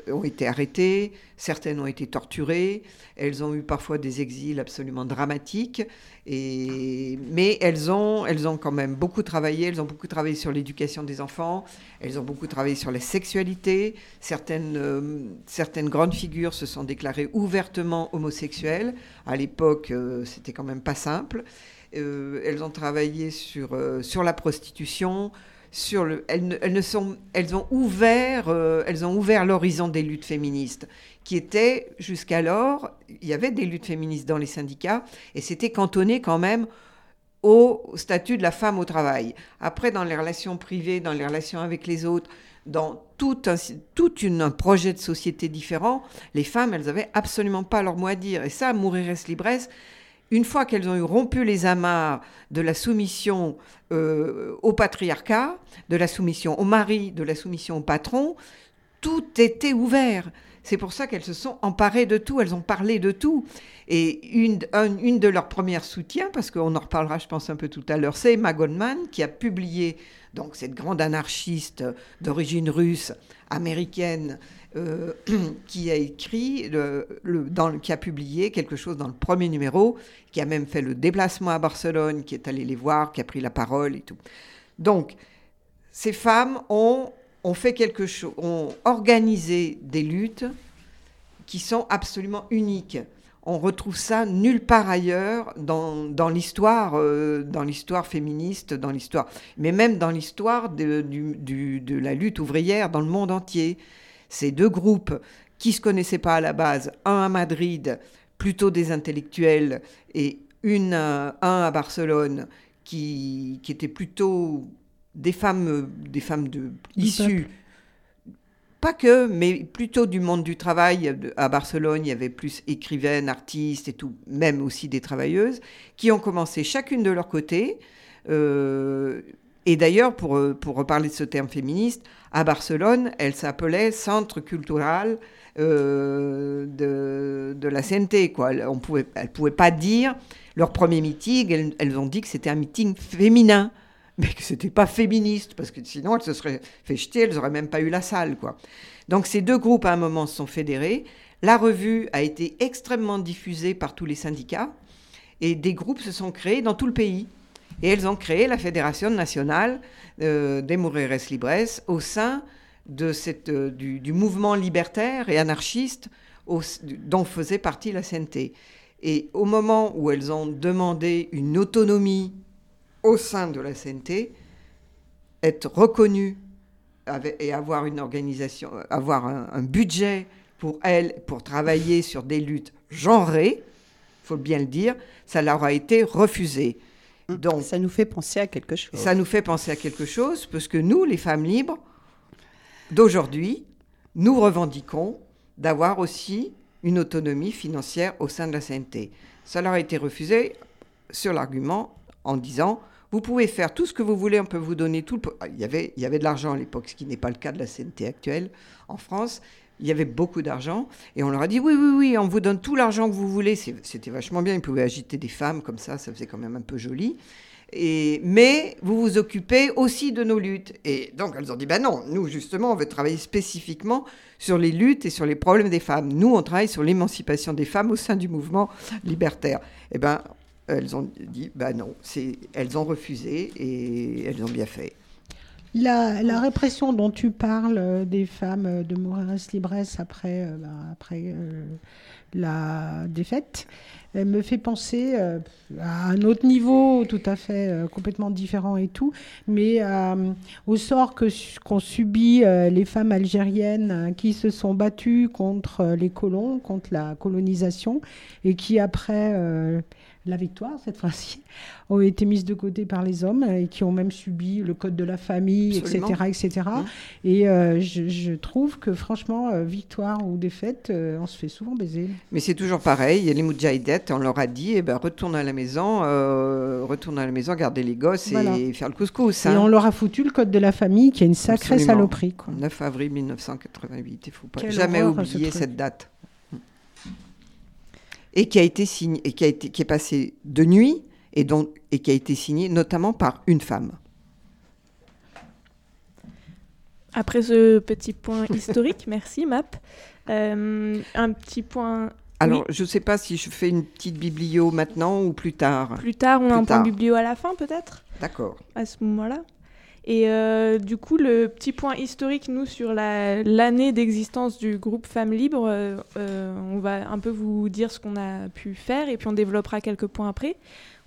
ont été arrêtés, certaines ont été torturées, elles ont eu parfois des exils absolument dramatiques, mais elles ont, elles ont quand même beaucoup travaillé, elles ont beaucoup travaillé sur l'éducation des enfants, elles ont beaucoup travaillé sur la sexualité, certaines, euh, grandes figures se sont déclarées ouvertement homosexuelles, à l'époque euh, c'était quand même pas simple, Euh, elles ont travaillé sur la prostitution, sur le, elles, elles ne sont, elles ont ouvert, euh, elles ont ouvert l'horizon des luttes féministes, qui étaient jusqu'alors, il y avait des luttes féministes dans les syndicats, et c'était cantonné quand même au statut de la femme au travail. Après, dans les relations privées, dans les relations avec les autres, dans tout un, tout une, un projet de société différent, les femmes, elles avaient absolument pas leur mot à dire. Et ça, Mourires Libres, une fois qu'elles ont eu rompu les amarres de la soumission euh, au patriarcat, de la soumission au mari, de la soumission au patron, tout était ouvert. C'est pour ça qu'elles se sont emparées de tout, elles ont parlé de tout. Et une, un- une de leurs premières soutiens, parce qu'on en reparlera, je pense, un peu tout à l'heure, c'est Emma Goldman, qui a publié, donc cette grande anarchiste d'origine russe, américaine, euh, (clears throat) qui a écrit, qui a publié quelque chose dans le premier numéro, qui a même fait le déplacement à Barcelone, qui est allé les voir, qui a pris la parole et tout. Donc, ces femmes ont, fait quelque chose, ont organisé des luttes qui sont absolument uniques. On retrouve ça nulle part ailleurs dans, l'histoire, euh, dans l'histoire féministe, dans l'histoire, mais même dans l'histoire de la lutte ouvrière dans le monde entier. Ces deux groupes qui se connaissaient pas à la base, un à Madrid, plutôt des intellectuels, et une, à- un à Barcelone, qui, qui étaient plutôt des femmes, euh, des femmes de, issues pas que, mais plutôt du monde du travail. À Barcelone, il y avait plus écrivaines, artistes et tout, même aussi des travailleuses, qui ont commencé chacune de leur côté. euh, et d'ailleurs, pour, euh, pour reparler de ce terme féministe, à Barcelone, elle s'appelait Centre cultural euh, de, la CNT. Quoi. Elles ne pouvaient, elles pouvaient pas dire, leur premier meeting, elles, ont dit que c'était un meeting féminin mais que c'était pas féministe, parce que sinon elles se seraient fait jeter, elles n'auraient même pas eu la salle, quoi. Donc ces deux groupes à un moment se sont fédérés. La revue a été extrêmement diffusée par tous les syndicats et des groupes se sont créés dans tout le pays. Et elles ont créé la Fédération nationale euh, des Mujeres Libres au sein euh, du, mouvement libertaire et anarchiste dont faisait partie la CNT. Et au moment où elles ont demandé une autonomie au sein de la CNT, être reconnues et avoir une organisation, avoir un, budget pour elles, pour travailler sur des luttes genrées, faut bien le dire, ça leur a été refusé. Donc, Ça nous fait penser à quelque chose. ça nous fait penser à quelque chose, parce que nous, les femmes libres d'aujourd'hui, nous revendiquons d'avoir aussi une autonomie financière au sein de la CNT. Ça leur a été refusé sur l'argument en disant vous pouvez faire tout ce que vous voulez, on peut vous donner tout. le Il y avait, il y avait de l'argent à l'époque, ce qui n'est pas le cas de la CNT actuelle en France. Il y avait beaucoup d'argent et on leur a dit oui, oui, oui, on vous donne tout l'argent que vous voulez. C'était vachement bien. Ils pouvaient agiter des femmes comme ça, ça faisait quand même un peu joli. Et, mais vous vous occupez aussi de nos luttes. Et donc elles ont dit, ben non, nous justement, on veut travailler spécifiquement sur les luttes et sur les problèmes des femmes. Nous, on travaille sur l'émancipation des femmes au sein du mouvement libertaire. Eh ben, elles ont dit, ben non, elles ont refusé et elles ont bien fait. La, la répression dont tu parles euh, des femmes euh, de Moreres Libres après, euh, bah, après euh, la défaite, elle me fait penser euh, à un autre niveau tout à fait euh, complètement différent et tout, mais euh, au sort que qu'ont subi euh, les femmes algériennes qui se sont battues contre les colons, contre la colonisation, et qui après euh, la victoire cette fois-ci (laughs) ont été mises de côté par les hommes et qui ont même subi le code de la famille, Absolument. etc., etc. Mmh. Et euh, je, je trouve que franchement, euh, victoire ou défaite, euh, on se fait souvent baiser. Mais c'est toujours pareil. Il y a les moudjahidettes, on leur a dit, eh ben, retourne à la maison, retourne à la maison, garder les gosses Voilà. et faire le couscous. Et hein. on leur a foutu le code de la famille, qui est une sacrée Absolument. saloperie. Quoi. 9 avril 1988, il ne faut pas Quelle jamais ce oublier cette date. Et qui a été signé, et qui a été, qui est passé de nuit et dont, et qui a été signé notamment par une femme. Après ce petit point (laughs) historique, merci Map. Euh, un petit point. Alors, je ne sais pas si je fais une petite biblio maintenant ou plus tard. Plus tard, on a un point tard. biblio à la fin peut-être? D'accord. à ce moment-là. Et euh, du coup, le petit point historique, nous, sur la- l'année d'existence du groupe Femmes Libres, euh, euh, on va un peu vous dire ce qu'on a pu faire et puis on développera quelques points après.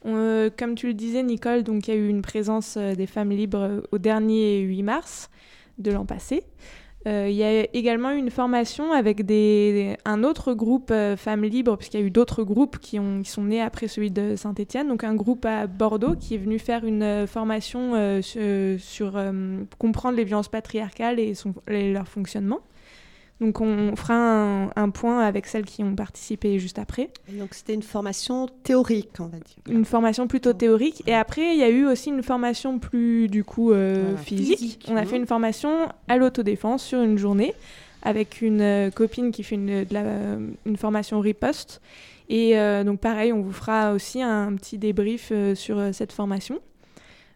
Comme tu le disais, Nicole, donc il y a eu une présence des femmes libres au dernier 8 mars de l'an passé. Euh, Il y a également eu une formation avec des, un autre groupe euh, femmes libres, puisqu'il y a eu d'autres groupes qui, ont, qui sont nés après celui de Saint-Étienne. Donc un groupe à Bordeaux qui est venu faire une euh, formation sur, comprendre les violences patriarcales et leur fonctionnement. Donc on fera un, un point avec celles qui ont participé juste après. Et donc c'était une formation théorique, on va dire. Une formation plutôt théorique. Et après, il y a eu aussi une formation plus, du coup, euh, Voilà, physique. physique, On a fait une formation à l'autodéfense sur une journée avec une euh, copine qui fait une, de la- euh, une formation riposte. Et euh, donc pareil, on vous fera aussi un petit débrief sur cette formation.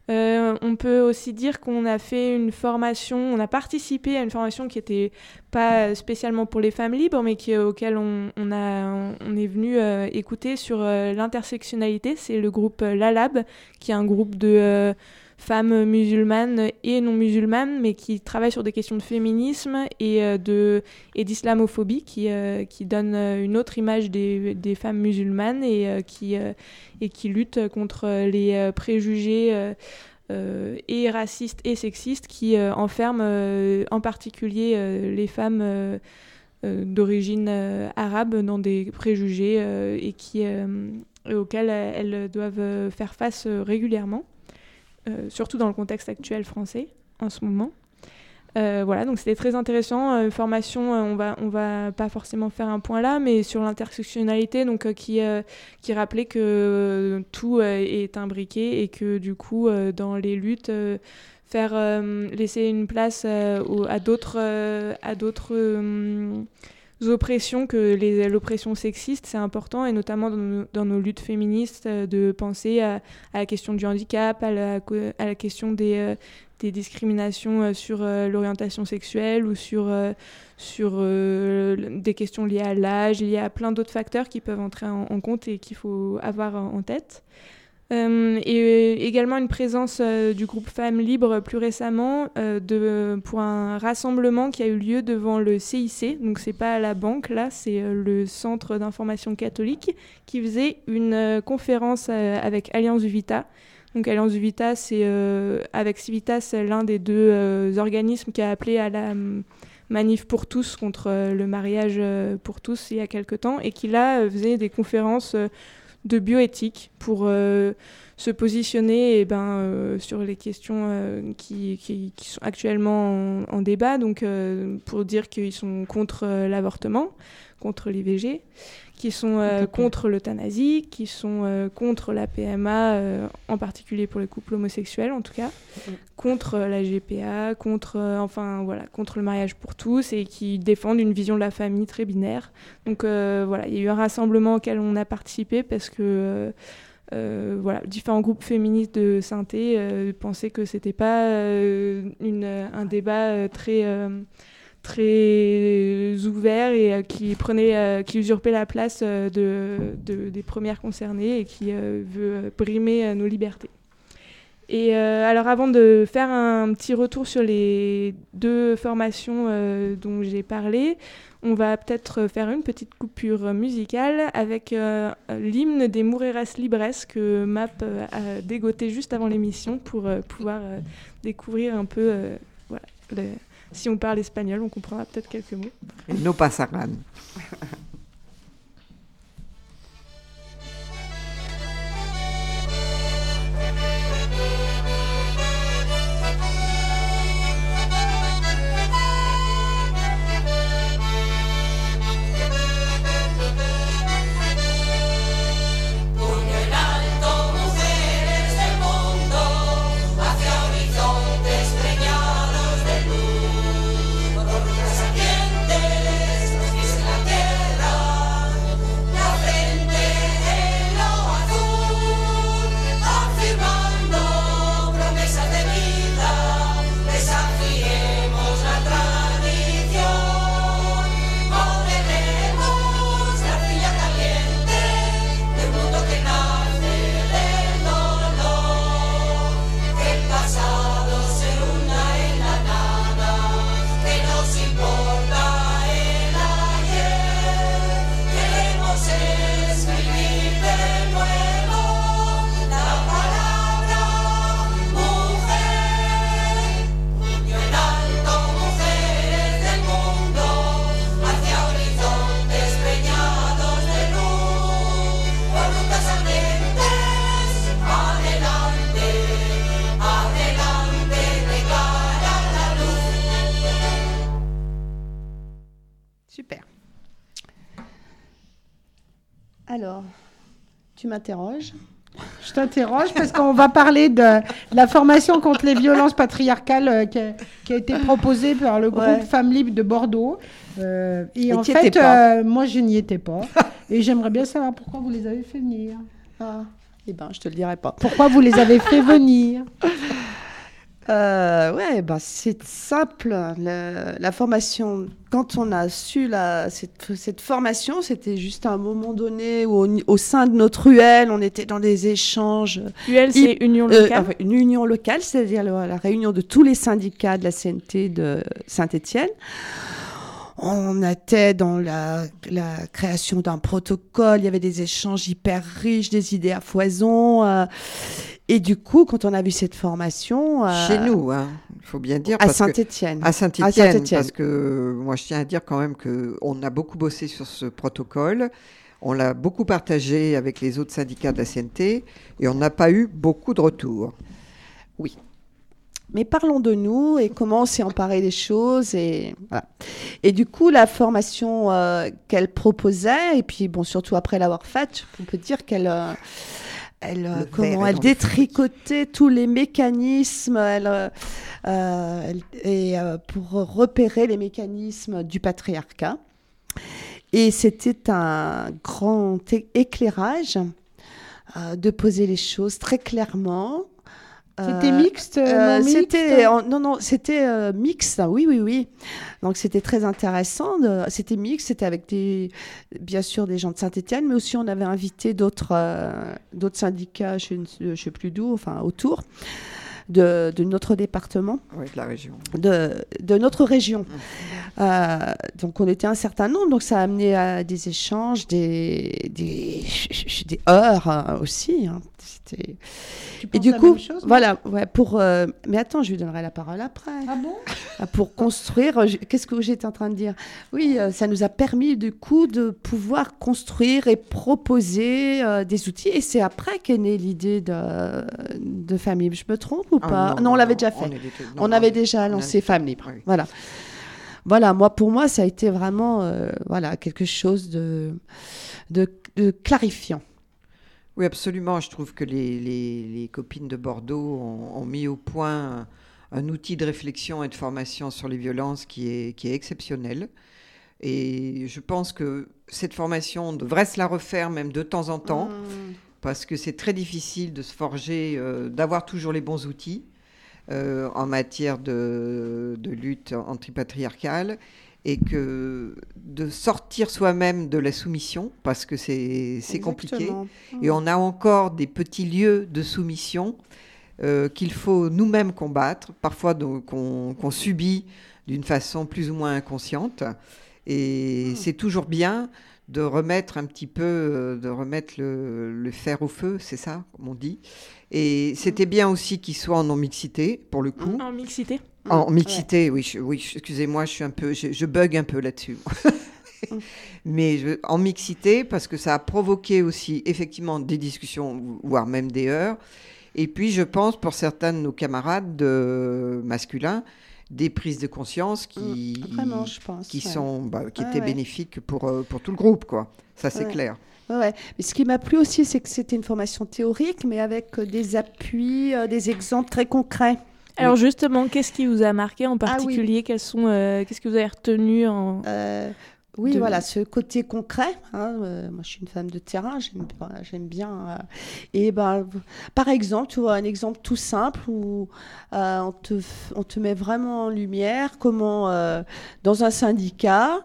Euh, on peut aussi dire qu'on a fait une formation, on a participé à une formation qui était pas spécialement pour les femmes libres, mais auquel on, est venu euh, écouter sur euh, l'intersectionnalité. C'est le groupe LALAB, qui est un groupe de femmes musulmanes et non musulmanes, mais qui travaille sur des questions de féminisme et euh, d'islamophobie, qui euh, qui euh, une autre image des, femmes musulmanes et qui et lutte contre les préjugés. et racistes et sexistes qui enferment en particulier les femmes d'origine arabe dans des préjugés et auxquels elles doivent faire face régulièrement, surtout dans le contexte actuel français en ce moment. Euh, voilà, donc c'était très intéressant. Euh, formation, euh, on va on va pas forcément faire un point là, mais sur l'intersectionnalité, donc euh, qui euh, qui rappelait que euh, tout euh, est imbriqué et que du coup euh, dans les luttes euh, faire euh, laisser une place euh, à d'autres euh, à d'autres euh, oppressions que l'oppression sexiste, c'est important, et notamment dans nos, luttes féministes, euh, de penser à, la question du handicap, à la, question des, euh, des discriminations euh, sur l'orientation sexuelle ou sur, sur des questions liées à l'âge, liées à plein d'autres facteurs qui peuvent entrer en, en compte et qu'il faut avoir en tête. Euh, et euh, également une présence euh, du groupe Femmes Libres plus récemment pour un rassemblement qui a eu lieu devant le CIC. Donc c'est pas la banque là, c'est le Centre d'information catholique qui faisait une conférence avec Alliance Vita. Donc Alliance Vita, c'est avec Civitas l'un des deux organismes qui a appelé à la hum, manif pour tous contre le mariage pour tous il y a quelque temps et qui là faisait des conférences de bioéthique pour euh, se positionner eh ben, euh, sur les questions euh, qui, sont actuellement en, en débat, donc pour dire qu'ils sont contre l'avortement, contre l'IVG, qui sont euh, contre l'euthanasie, qui sont euh, contre la PMA, euh, en particulier pour les couples homosexuels en tout cas, contre euh, la GPA, contre, enfin, voilà, contre le mariage pour tous et qui défendent une vision de la famille très binaire. Donc voilà, il y a eu un rassemblement auquel on a participé parce que euh, voilà, différents groupes féministes de synthé euh, pensaient que c'était pas euh, une, un débat très très ouvert et euh, qui prenait euh, qui usurpait la place euh, de, de- des premières concernées et qui veut brimer nos libertés. Et alors avant de faire un petit retour sur les deux formations dont j'ai parlé, on va peut-être faire une petite coupure musicale avec l'hymne des Moureras Libres que Map a dégoté juste avant l'émission pour pouvoir découvrir un peu, si on parle espagnol, on comprendra peut-être quelques mots. No pasarán. (laughs) tu m'interroges Je t'interroge parce qu'on va parler de, de la formation contre les violences patriarcales euh, qui, a, qui a été proposée par le groupe Ouais. Femmes Libres de Bordeaux. Euh, et, Et en fait, euh, moi, je n'y étais pas. et j'aimerais bien savoir pourquoi vous les avez fait venir. ah. Eh ben, je te le dirai pas. Pourquoi vous les avez fait venir? (laughs) Euh, ouais, bah, c'est simple. Le- la formation, quand on a su la, cette, cette formation, c'était juste à un moment donné où au, au sein de notre UL, on était dans des échanges. UL, c'est Union euh, locale. enfin, une union locale, c'est-à-dire la, la réunion de tous les syndicats de la CNT de Saint-Étienne. On était dans la, la création d'un protocole, il y avait des échanges hyper riches, des idées à foison. euh, et du coup, quand on a vu cette formation... euh, Chez nous, hein, il faut bien dire. à Saint-Étienne. À Saint-Étienne, parce que moi je tiens à dire quand même qu'on a beaucoup bossé sur ce protocole, on l'a beaucoup partagé avec les autres syndicats de la CNT et on n'a pas eu beaucoup de retours. Mais parlons de nous et comment on s'est emparé des choses. Et, voilà. et du coup, la formation euh, qu'elle proposait, et puis bon, surtout après l'avoir faite, on peut dire qu'elle... euh, elle, euh, comment elle détricotait tous les mécanismes elle, euh, euh, et euh, pour repérer les mécanismes du patriarcat. Et c'était un grand éclairage euh, de poser les choses très clairement. C'était Euh, mixte, euh, non mixte c'était en- non non c'était euh, mixte oui oui oui donc c'était très intéressant c'était mixte c'était avec des bien sûr des gens de Saint-Étienne mais aussi on avait invité d'autres euh, d'autres syndicats je ne sais plus d'où enfin autour de, de notre département Oui, de la région. de, de notre région. Euh, donc on était un certain nombre, donc ça a amené à des échanges, des, des, des heures euh, aussi. hein. Tu Et du la coup, même chose, non voilà, ouais, pour. euh, mais attends, je lui donnerai la parole après. Ah bon? Ah, Pour construire, euh, je- qu'est-ce que j'étais en train de dire? Oui, euh, ça nous a permis du coup de pouvoir construire et proposer euh, des outils. Et c'est après qu'est née l'idée de, de. Je me trompe ou Ah pas? Non, on l'avait déjà fait. on était- On, non, avait déjà lancé a- Femmes Libres. oui. Voilà. Voilà, moi, pour moi, ça a été vraiment euh, voilà, quelque chose de, de, de clarifiant. Oui, absolument. Je trouve que les, les- les copines de Bordeaux ont, ont mis au point un, un outil de réflexion et de formation sur les violences qui est, qui est exceptionnel. Et je pense que cette formation, on devrait se la refaire même de temps en temps, parce que c'est très difficile de se forger, euh, d'avoir toujours les bons outils euh, en matière de, de lutte antipatriarcale et que de sortir soi-même de la soumission, parce que c'est compliqué. Et on a encore des petits lieux de soumission euh, qu'il faut nous-mêmes combattre, parfois qu'on subit d'une façon plus ou moins inconsciente. Et c'est toujours bien de remettre un petit peu, euh, de remettre le, le fer au feu, c'est ça, comme on dit. Et c'était bien aussi qu'il soit en non-mixité, pour le coup. En mixité. En mixité, oui, oui, excusez-moi, je suis un peu, je, je bug un peu là-dessus. (laughs) Mais je- en mixité, parce que ça a provoqué aussi effectivement des discussions, voire même des heures. Et puis, je pense pour certains de nos camarades de masculins, des prises de conscience qui, Mm, Vraiment, je pense. qui ouais. sont, bah, qui étaient ouais. bénéfiques pour euh, pour tout le groupe, quoi. Ça, c'est clair. Ouais, ouais. Mais ce qui m'a plu aussi, c'est que c'était une formation théorique, mais avec euh, des appuis, euh, des exemples très concrets. Alors justement, qu'est-ce qui vous a marqué en Ah oui. particulier? Quels sont, euh, Qu'est-ce que vous avez retenu en... Euh, oui, De- voilà, ce côté concret. hein, euh, moi, je suis une femme de terrain, j'aime bien- j'aime bien. et ben, par exemple, tu vois, un exemple tout simple où on, te, on te met vraiment en lumière comment, dans un syndicat,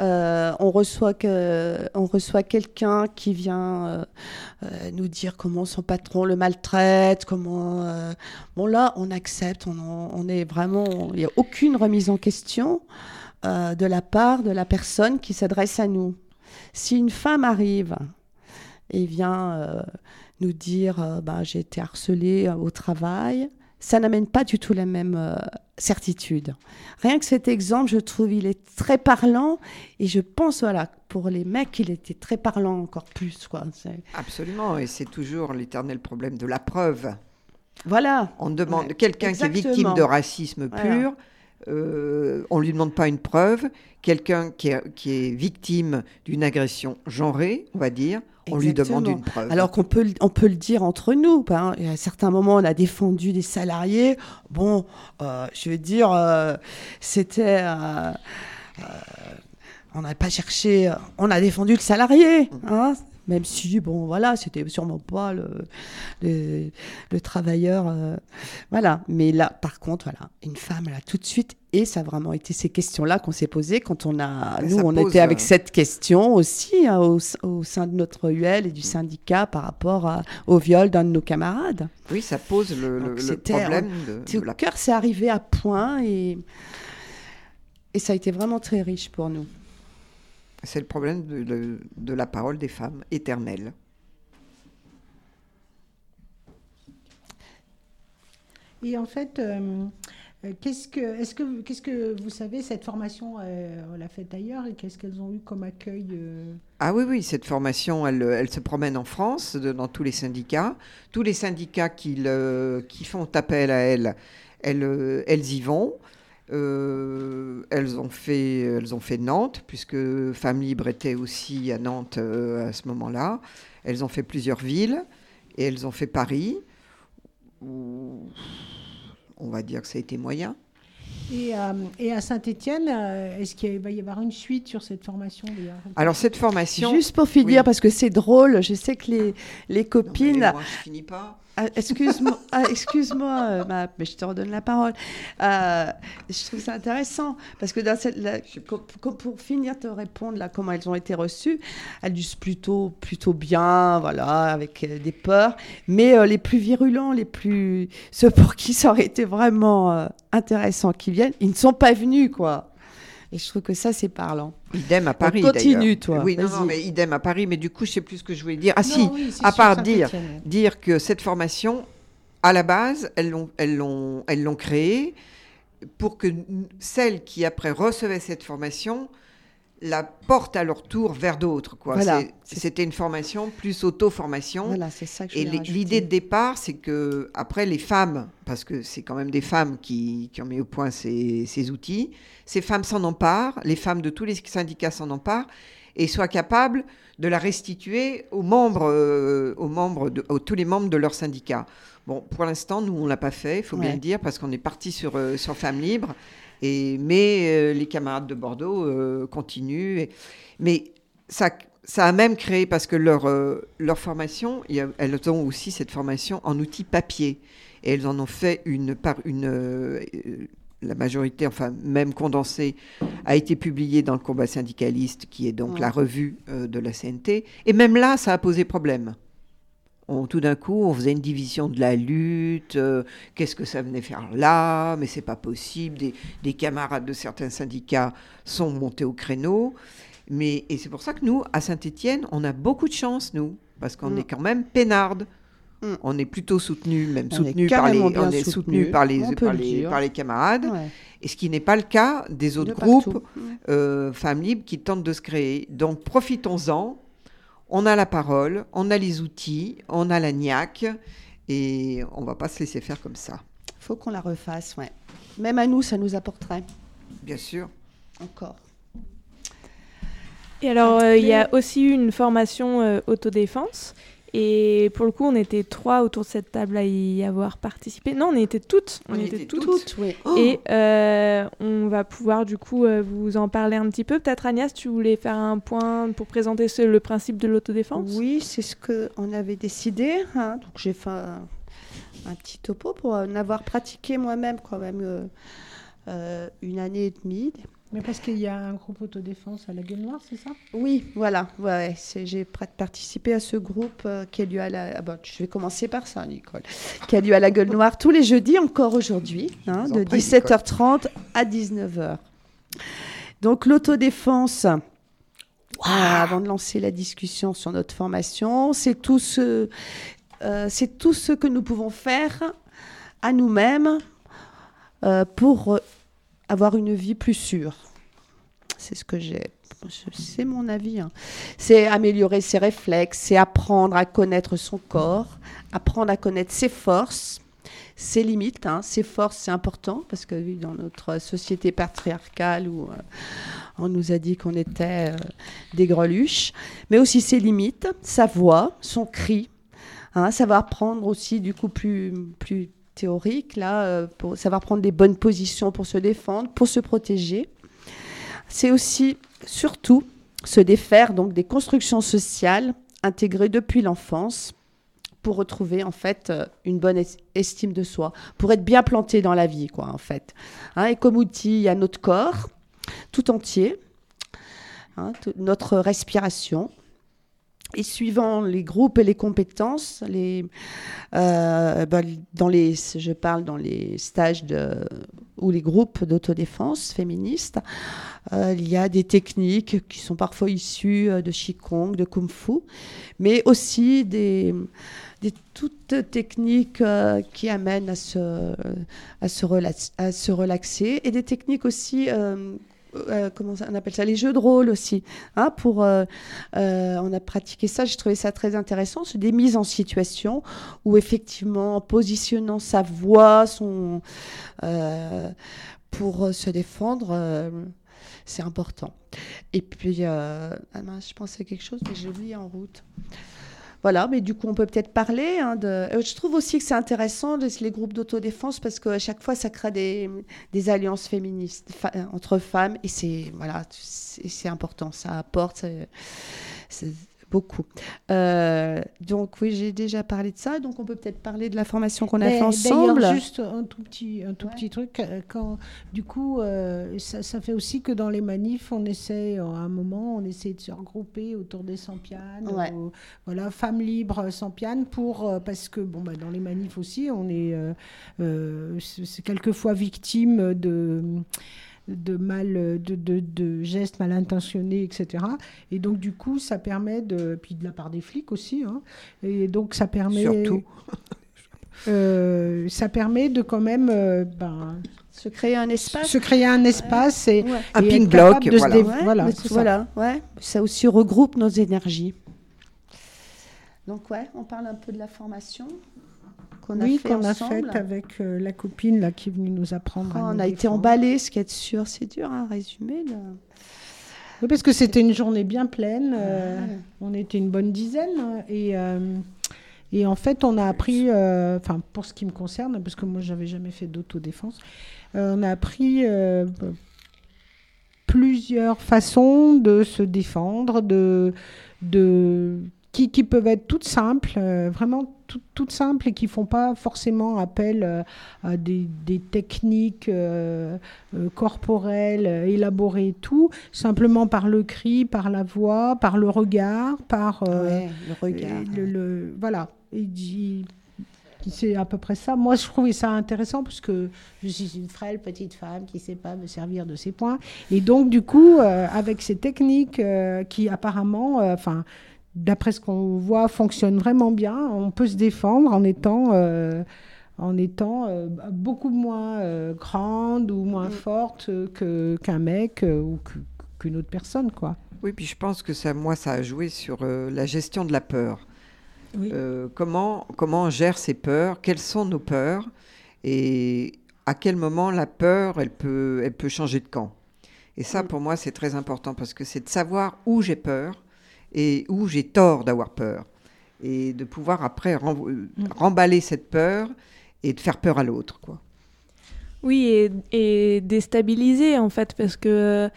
euh, on reçoit, que, reçoit quelqu'un qui vient euh, euh, nous dire comment son patron le maltraite, comment. bon, là, on accepte, on, est vraiment. Il n'y a aucune remise en question de la part de la personne qui s'adresse à nous. Si une femme arrive et vient nous dire bah, j'ai été harcelée au travail, ça n'amène pas du tout la même certitude. Rien que cet exemple, je trouve, il est très parlant et je pense, voilà, pour les mecs, il était très parlant encore plus. Quoi. Absolument. Et c'est toujours l'éternel problème de la preuve. Voilà. On demande Ouais, quelqu'un qui est victime de racisme Voilà. pur. euh, on ne lui demande pas une preuve. Quelqu'un qui est, qui est victime d'une agression genrée, on va dire, on lui demande une preuve. Alors qu'on peut, le- on peut le dire entre nous. hein. À certains moments, on a défendu des salariés. Bon, euh, je veux dire, euh, c'était. euh, on n'a pas cherché. On a défendu le salarié. hein. même si, bon, voilà, c'était sûrement pas le, le, le travailleur. voilà. Mais là, par contre, voilà, une femme, là, tout de suite. Et ça a vraiment été ces questions-là qu'on s'est posées quand on a. Et Nous, on pose, était avec euh, cette question aussi hein, au, au sein de notre UL et du syndicat par rapport à- au viol d'un de nos camarades. Oui, ça pose le, le- Donc, le c'était problème de, C'est- de Le la cœur s'est arrivé à point et, et ça a été vraiment très riche pour nous. C'est le problème de, de- de la parole des femmes éternelle. Et en fait, euh, euh, qu'est-ce que, est-ce que, qu'est-ce que vous savez, cette formation, euh, on l'a faite ailleurs et qu'est-ce qu'elles ont eu comme accueil euh, Ah oui, oui, cette formation, elle, elle se promène en France, dans tous les syndicats. Tous les syndicats qui, qui font appel à elle, elles, euh, elles y vont. Euh, elles, ont fait, elles ont fait Nantes, puisque Femmes Libres était aussi à Nantes euh, à ce moment-là. Elles ont fait plusieurs villes et elles ont fait Paris, on va dire que ça a été moyen. et, euh, et à Saint-Étienne, est-ce qu'il va y avoir une suite sur cette formation Alors cette formation... Juste pour finir, Oui. parce que c'est drôle, je sais que les, les Non, mais copines. moi, je finis pas. Ah, excuse-moi, ah, excuse-moi, euh, ma- mais je te redonne la parole. Euh, je trouve ça intéressant parce que dans cette, pour finir te répondre là comment elles ont été reçues, elles disent plutôt plutôt bien, voilà, avec euh, des peurs, mais les plus virulents, les plus ceux pour qui ça aurait été vraiment intéressant qu'ils viennent, ils ne sont pas venus quoi. Et je trouve que ça c'est parlant. Idem à Paris. continue, toi, Oui, non, mais idem à Paris. Mais du coup, je sais plus ce que je voulais dire. Ah si, oui, à part dire, dire que cette formation, à la base, elles l'ont, elles l'ont, elles l'ont créée pour que celles qui après recevaient cette formation la portent à leur tour vers d'autres. Quoi. Voilà. C'est- c'était une formation plus auto-formation. Voilà, c'est ça que je Et l'idée de départ, c'est que après les femmes, parce que c'est quand même des femmes qui, qui ont mis au point ces, ces outils, ces femmes s'en emparent, les femmes de tous les syndicats s'en emparent et soient capables de la restituer aux membres, euh, aux membres, de, aux- tous les membres de leur syndicat. Bon, pour l'instant, nous on l'a pas fait, il faut bien le dire, parce qu'on est parti sur euh, sur Femmes Libres. Et mais euh, les camarades de Bordeaux euh, continuent. et- mais ça, ça a même créé, parce que leur, euh, leur formation, elles ont aussi cette formation en outils papier. Et elles en ont fait une par une. la majorité, enfin même condensée, a été publiée dans le combat syndicaliste, qui est donc Ouais. la revue euh, de la CNT. Et même là, ça a posé problème. On- tout d'un coup, on faisait une division de la lutte. euh, Qu'est-ce que ça venait faire là Mais c'est pas possible. Des, des camarades de certains syndicats sont montés au créneau. Mais, et c'est pour ça que nous, à Saint-Étienne, on a beaucoup de chance, nous, parce qu'on Mm. est quand même peinarde. Mm. On est plutôt soutenu, même soutenu par les, on est soutenu, par les, par par camarades. Ouais, Et ce qui n'est pas le cas des autres de groupes euh, femmes libres qui tentent de se créer. Donc profitons-en. On a la parole, on a les outils, on a la niaque et on va pas se laisser faire comme ça. faut qu'on la refasse, ouais. Même à nous, ça nous apporterait Bien sûr. encore. Et alors, euh, il y a aussi eu une formation euh, autodéfense. Et pour le coup, on était trois autour de cette table à y avoir participé. Non, on était toutes. On, On y était était toutes. toutes. oui. Et euh, on va pouvoir du coup euh, vous en parler un petit peu. Peut-être Agnès, tu voulais faire un point pour présenter ce- le principe de l'autodéfense? Oui, c'est ce qu'on avait décidé. hein. Donc j'ai fait un, un petit topo pour en avoir pratiqué moi-même quand même euh, euh, une année et demie. Mais parce qu'il y a un groupe autodéfense à la Gueule Noire, c'est ça? Oui, voilà. Ouais, j'ai participé à ce groupe euh, qui a lieu à la. ah bon, je vais commencer par ça, Nicole. Qui a lieu à la Gueule Noire tous les jeudis, encore aujourd'hui, hein, de prie, 17h30 à 19h. Donc l'autodéfense. Ah, avant de lancer la discussion sur notre formation, c'est tout ce, euh, c'est tout ce que nous pouvons faire à nous-mêmes euh, pour avoir une vie plus sûre. C'est ce que j'ai. C'est mon avis. hein. C'est améliorer ses réflexes, c'est apprendre à connaître son corps, apprendre à connaître ses forces, ses limites, hein, ses forces, c'est important, parce que dans notre société patriarcale où euh, on nous a dit qu'on était euh, des greluches, mais aussi ses limites, sa voix, son cri. Hein, savoir prendre aussi, du coup, plus, plus théorique, là, euh, pour savoir prendre des bonnes positions pour se défendre, pour se protéger. C'est aussi, surtout, se défaire donc des constructions sociales intégrées depuis l'enfance pour retrouver en fait euh, une bonne es- estime de soi, pour être bien planté dans la vie, quoi, en fait. Hein, et comme outil, il y a notre corps tout entier, hein, notre respiration. Et suivant les groupes et les compétences, euh, ben, dans les, je parle dans les stages de, ou les groupes d'autodéfense féministes, euh, il y a des techniques qui sont parfois issues euh, de Qigong, de Kung Fu, mais aussi des, toutes techniques qui amènent à se, à se relaxer et des techniques aussi, euh, comment on appelle ça, les jeux de rôle aussi. hein, euh, euh, on a pratiqué ça, j'ai trouvé ça très intéressant, c'est des mises en situation où effectivement, en positionnant sa voix, son, pour se défendre, c'est important. Et puis, je pensais à quelque chose, mais j'ai oublié en route. Voilà, mais du coup, on peut peut-être parler. hein, de... euh, Je trouve aussi que c'est intéressant les, groupes d'autodéfense parce qu'à chaque fois, ça crée des, alliances féministes euh, entre femmes et c'est voilà, c'est important, ça apporte beaucoup. Euh, donc oui, j'ai déjà parlé de ça, donc on peut peut-être parler de la formation qu'on a Mais fait ensemble. Juste un tout petit, un tout Ouais. petit truc. euh, Quand, du coup, euh, ça, ça fait aussi que dans les manifs, on essaie, à un moment, on essaie de se regrouper autour des Sampianes, Ouais. ou- voilà, femmes libres Sampianes, pour, euh, parce que bon, bah, dans les manifs aussi, on est, quelquefois victime de de mal de, de, de gestes mal intentionnés etc et donc du coup ça permet de puis de la part des flics aussi hein, et donc ça permet Surtout. (laughs) euh, ça permet de quand même euh, ben, Se créer un espace. se créer un espace et, Ouais. Un ping se voilà. dé- Ouais, voilà, ça. voilà, ouais. Ça aussi regroupe nos énergies. Donc ouais, on parle un peu de la formation qu'on a oui fait qu'on a faite avec euh, la copine là qui est venue nous apprendre à on a été emballés, ce qui est sûr, c'est dur à résumer. là. Oui, parce que c'était une journée bien pleine. euh. On était une bonne dizaine. hein, Et, euh, et en fait, on a appris, enfin, pour ce qui me concerne, parce que moi, j'avais jamais fait d'autodéfense, on a appris plusieurs façons de se défendre, de, de, qui, qui peuvent être toutes simples, euh, vraiment tout- toutes simples et qui font pas forcément appel euh, à des, des techniques euh, corporelles élaborées et tout, simplement par le cri, par la voix, par le regard, par Ouais, le regard. et le, le- voilà. Il dit- c'est à peu près ça. Moi, je trouvais ça intéressant parce que je suis une frêle petite femme qui ne sait pas me servir de ses poings. Et donc, du coup, euh, avec ces techniques euh, qui apparemment, euh, enfin, d'après ce qu'on voit, fonctionnent vraiment bien, on peut se défendre en étant, euh, en étant euh, beaucoup moins euh, grande ou moins Mm. forte que, qu'un mec ou qu'une autre personne, quoi. Oui, puis je pense que ça, moi, ça a joué sur la gestion de la peur. Oui. Comment, comment on gère ces peurs Quelles sont nos peurs Et à quel moment la peur, elle peut, elle peut changer de camp Et ça, Mm. pour moi, c'est très important parce que c'est de savoir où j'ai peur et où j'ai tort d'avoir peur. Et de pouvoir après euh, Mm. remballer cette peur et de faire peur à l'autre. quoi. Oui, et, et déstabiliser en fait, parce que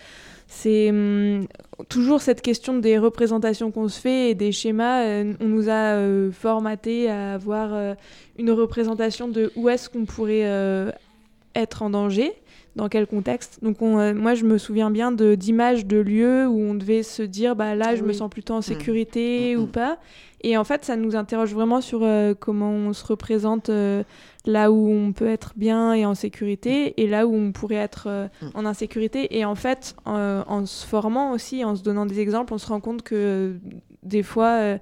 c'est hum, toujours cette question des représentations qu'on se fait et des schémas. euh, on nous a euh, formaté à avoir euh, une représentation de où est-ce qu'on pourrait euh, être en danger, dans quel contexte. Donc on, euh, moi, je me souviens bien d'images de lieux où on devait se dire, bah là, je me sens plutôt en sécurité Mm, ou mm. pas. Et en fait, ça nous interroge vraiment sur euh, comment on se représente euh, là où on peut être bien et en sécurité et là où on pourrait être Mm. en insécurité. Et en fait, en se formant aussi, en se donnant des exemples, on se rend compte que des fois,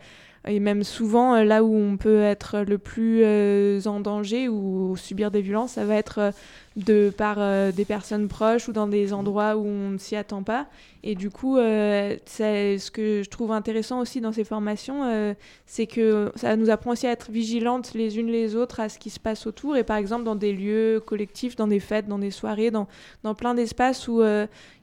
et même souvent, euh, là où on peut être le plus euh, en danger ou subir des violences, ça va être euh, de par euh, des personnes proches ou dans des endroits où on ne s'y attend pas. Et du coup, euh, c'est ce que je trouve intéressant aussi dans ces formations, c'est que ça nous apprend aussi à être vigilantes les unes les autres à ce qui se passe autour. Et par exemple, dans des lieux collectifs, dans des fêtes, dans des soirées, dans, dans plein d'espaces où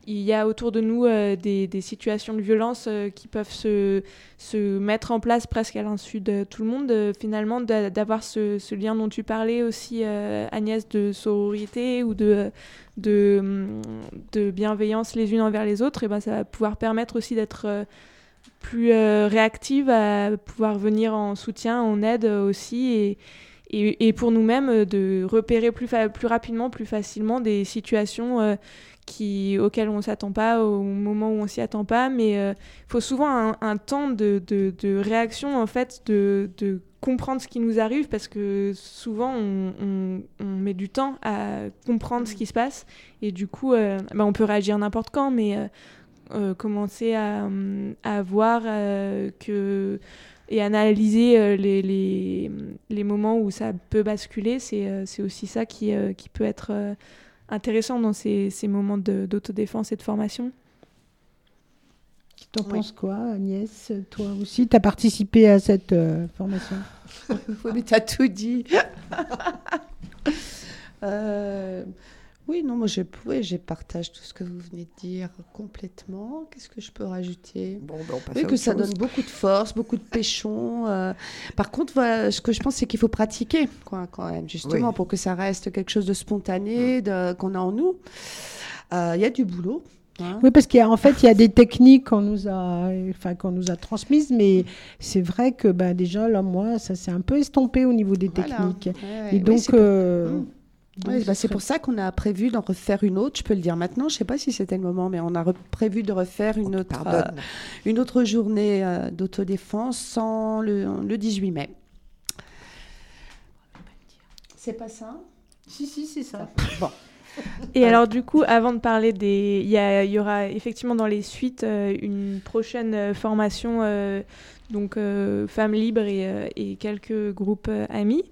il y a autour de nous euh, des, situations de violence euh, qui peuvent se, se mettre en place presque à l'insu de tout le monde, euh, finalement, d'a- d'avoir ce, lien dont tu parlais aussi, Agnès, de sororité ou de, de, bienveillance les unes envers les autres, et ben, ça va pouvoir permettre aussi d'être plus réactive, à pouvoir venir en soutien, en aide aussi, et, et, et pour nous-mêmes, de repérer plus, plus rapidement, plus facilement des situations qui, auxquelles on ne s'attend pas au moment où on s'y attend pas, mais il faut souvent un, un temps de, de, de réaction, en fait, de, de comprendre ce qui nous arrive, parce que souvent, on, on- on met du temps à comprendre ce qui se passe, et du coup, euh, bah, on peut réagir n'importe quand, mais euh, euh, commencer à, hum, à voir euh, que et analyser euh, les, les, les moments où ça peut basculer, c'est euh, aussi ça qui, euh, qui peut être euh, intéressant dans ces, ces moments d'autodéfense et de formation. T'en Oui. penses quoi, Agnès Toi aussi, tu as participé à cette euh, formation? (laughs) Oui, mais tu as tout dit. (laughs) Euh, oui, non, moi, je, oui, je partage tout ce que vous venez de dire complètement. Qu'est-ce que je peux rajouter? Bon, ben, on passe Oui, à que ça chose. donne beaucoup de force, beaucoup de péchon. euh. Par contre, voilà, ce que je pense, c'est qu'il faut pratiquer, quoi, quand même, justement, Oui. pour que ça reste quelque chose de spontané, de- qu'on a en nous. Euh, Il y a du boulot. hein. Oui, parce qu'en fait, il y a des techniques qu'on nous a, enfin, qu'on nous a transmises, mais c'est vrai que ben, déjà, là, moi, ça s'est un peu estompé au niveau des Voilà. techniques. Ouais, ouais. Et donc, Ouais, bah, c'est serait- pour ça qu'on a prévu d'en refaire une autre. Je peux le dire maintenant. Je ne sais pas si c'était le moment, mais on a prévu de refaire une autre, euh, une autre journée euh, d'autodéfense en le, le 18 mai. C'est pas ça? Si, si, c'est ça. Bon. (laughs) Et alors du coup, avant de parler des... Il y, a- il y aura effectivement dans les suites euh, une prochaine euh, formation, euh, donc euh, femmes libres et, euh, et quelques groupes euh, amis.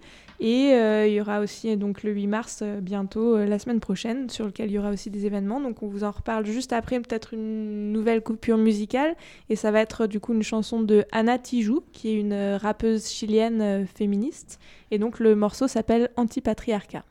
Et euh, il y aura aussi donc le 8 mars euh, bientôt, euh, la semaine prochaine, sur lequel il y aura aussi des événements. Donc on vous en reparle juste après, peut-être une nouvelle coupure musicale. Et ça va être du coup une chanson de Anna Tijoux, qui est une euh, rappeuse chilienne féministe. Et donc le morceau s'appelle Antipatriarcat.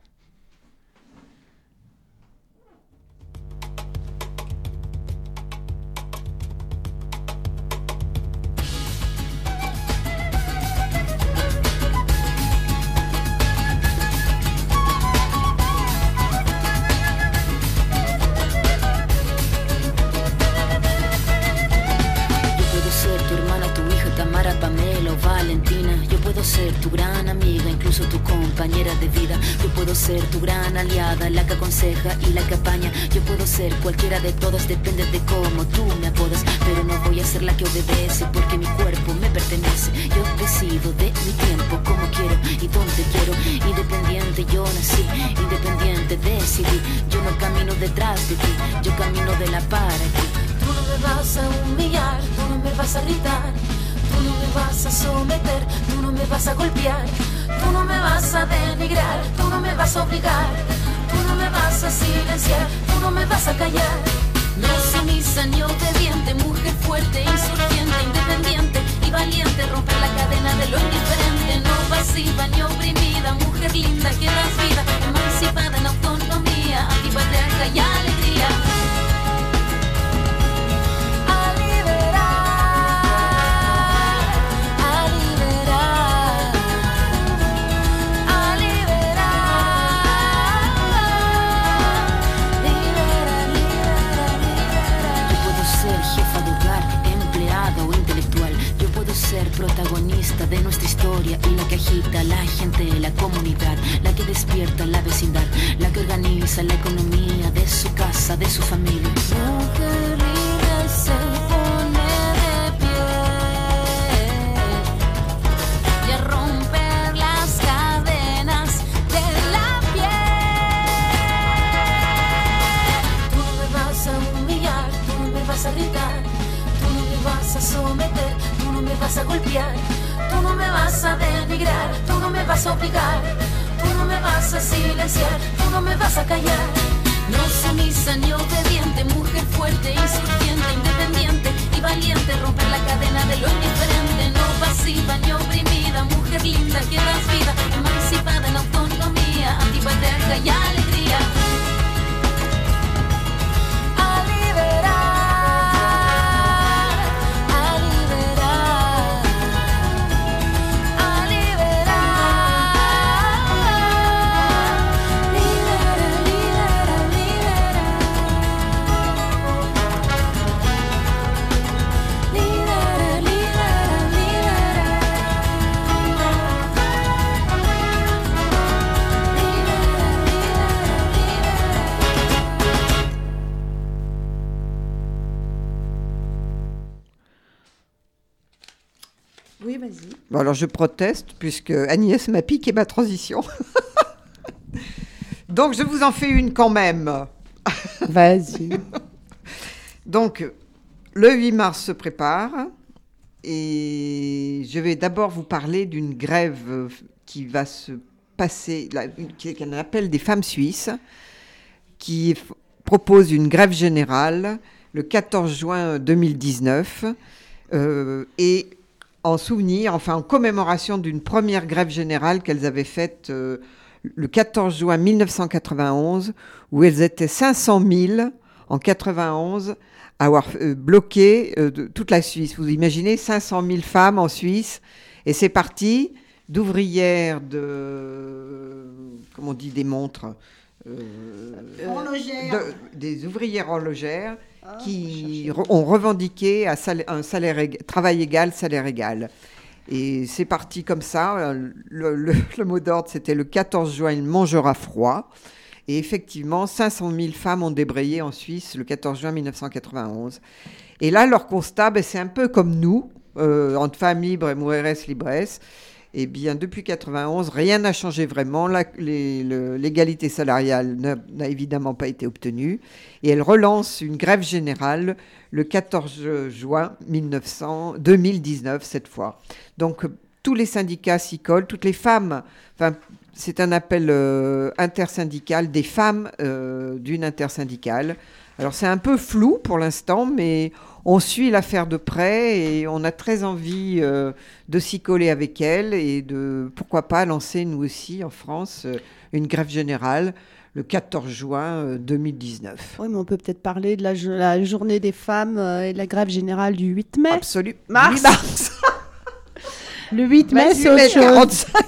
Bon, alors je proteste puisque Agnès m'a piqué ma transition. (laughs) Donc je vous en fais une quand même. (laughs) Vas-y. Donc le 8 mars se prépare et je vais d'abord vous parler d'une grève euh, qui va se passer, là, une- qui est un appel des femmes suisses qui propose une grève générale le 14 juin 2019 euh, et en souvenir, enfin en commémoration d'une première grève générale qu'elles avaient faite euh, le 14 juin 1991, où elles étaient 500 000 en 91 à avoir euh, bloqué euh, toute la Suisse. Vous imaginez 500 000 femmes en Suisse, et c'est parti d'ouvrières de, comment on dit, des montres, euh, de- des ouvrières horlogères qui re- ont revendiqué un salaire, un salaire ég- travail égal, salaire égal. Et c'est parti comme ça. Euh, Le, le- le mot d'ordre, c'était le 14 juin, il mangera froid. Et effectivement, 500 000 femmes ont débrayé en Suisse le 14 juin 1991. Et là, leur constat, ben, c'est un peu comme nous, euh, entre femmes libres et mujeres libres. Eh bien, depuis 91, rien n'a changé vraiment. L'égalité salariale n'a évidemment pas été obtenue. Et elle relance une grève générale le 14 juin 1900 2019, cette fois. Donc, euh, tous les syndicats s'y collent, toutes les femmes. Enfin, c'est un appel euh, intersyndical des femmes euh, d'une intersyndicale. Alors, c'est un peu flou pour l'instant, mais on suit l'affaire de près et on a très envie euh, de s'y coller avec elle et de, pourquoi pas, lancer nous aussi en France euh, une grève générale le 14 juin euh, 2019. Oui, mais on peut peut-être parler de la, jo- la journée des femmes euh, et de la grève générale du 8 mai. Absolument. Mars. (laughs) Le 8 mai, 28 c'est autre chose. 45.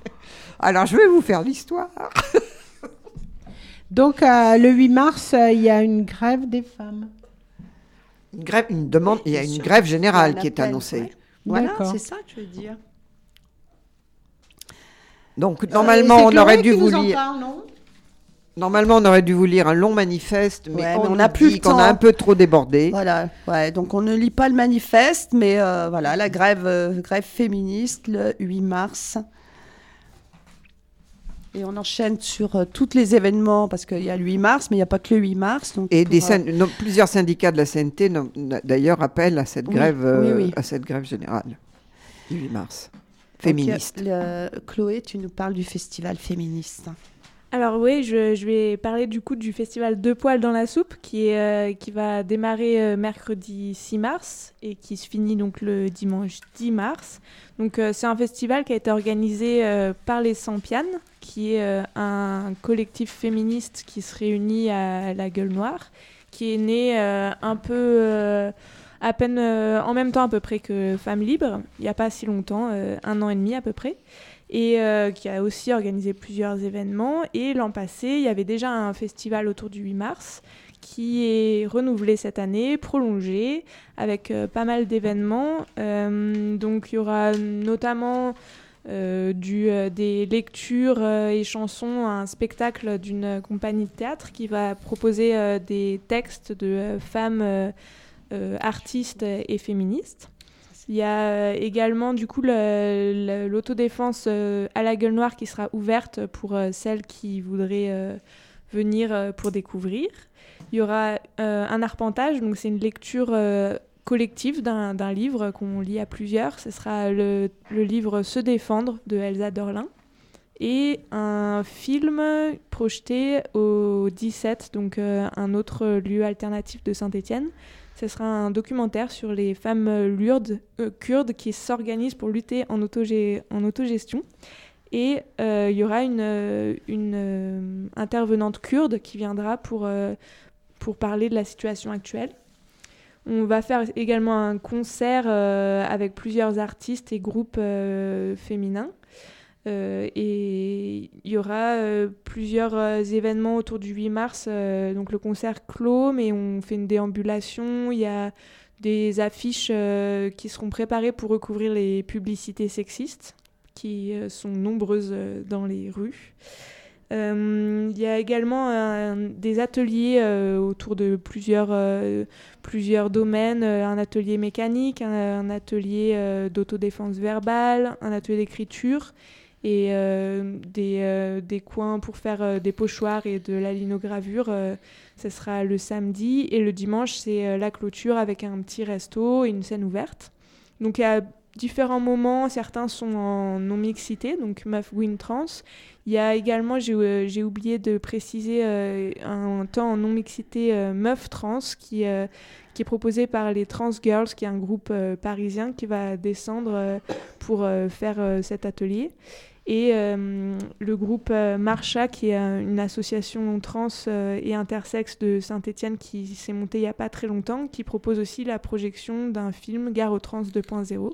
(laughs) Alors, je vais vous faire l'histoire. Donc, euh, le 8 mars, euh, il y a une grève des femmes. Une grève, une demande, il y a une grève générale qui est annoncée. ouais. Voilà, c'est ça que je veux dire. Donc, normalement, Euh, on c'est aurait dû vous lire. parle, Normalement, on aurait dû vous lire un long manifeste, mais, Ouais, on, on n'a plus qu'on a un peu trop débordé. Voilà, ouais, donc on ne lit pas le manifeste, mais euh, voilà, la grève, euh, grève féministe le 8 mars. Et on enchaîne sur euh, tous les événements, parce qu'il y a le 8 mars, mais il n'y a pas que le 8 mars. Donc Et pour, des euh, plusieurs syndicats de la CNT d'ailleurs appellent à cette Oui, grève, euh, oui, oui. à cette grève générale du 8 mars, féministe. le- Chloé, tu nous parles du festival féministe. Alors oui, je, vais parler du coup du festival Deux poils dans la soupe qui, euh, va démarrer euh, mercredi 6 mars et qui se finit donc le dimanche 10 mars. Donc euh, c'est un festival qui a été organisé par les Sampianes, qui est un collectif féministe qui se réunit à la Gueule Noire, qui est né un peu à peine en même temps à peu près que Femmes Libres, il n'y a pas si longtemps, un an et demi à peu près et euh, qui a aussi organisé plusieurs événements. Et l'an passé, il y avait déjà un festival autour du 8 mars qui est renouvelé cette année, prolongé, avec euh, pas mal d'événements. Euh, donc il y aura notamment des lectures et chansons, un spectacle d'une compagnie de théâtre qui va proposer des textes de femmes artistes et féministes. Il y a euh, également du coup l'autodéfense euh, à la gueule noire qui sera ouverte pour euh, celles qui voudraient venir pour découvrir. Il y aura un arpentage, donc c'est une lecture collectif d'un livre qu'on lit à plusieurs. Ce sera le, livre Se défendre de Elsa Dorlin et un film projeté au 17, donc un autre lieu alternatif de Saint-Étienne. Ce sera un documentaire sur les femmes lourdes, euh, kurdes qui s'organisent pour lutter en, en autogestion. Et euh, il y aura une, euh, euh, intervenante kurde qui viendra pour, euh, parler de la situation actuelle. On va faire également un concert euh, avec plusieurs artistes et groupes euh, féminins. Euh, et il y aura euh, plusieurs euh, événements autour du 8 mars. donc le concert clos, mais on fait une déambulation. Il y a des affiches qui seront préparées pour recouvrir les publicités sexistes, qui sont nombreuses dans les rues. Il y a également des ateliers autour de plusieurs, plusieurs domaines, un atelier mécanique, un, atelier d'autodéfense verbale, un atelier d'écriture et euh, des, euh, des coins pour faire euh, des pochoirs et de la linogravure. ce sera le samedi et le dimanche, c'est la clôture avec un petit resto et une scène ouverte. Donc il y a différents moments, certains sont en non-mixité, donc meuf win trans. Il y a également, j'ai oublié de préciser, un temps en non-mixité euh, meuf trans qui, qui est proposé par les Trans Girls, qui est un groupe parisien qui va descendre pour faire cet atelier. Et euh, le groupe euh, Marcha, qui est euh, une association trans et intersexe de Saint-Étienne qui s'est montée il n'y a pas très longtemps, qui propose aussi la projection d'un film Gare aux Trans 2.0.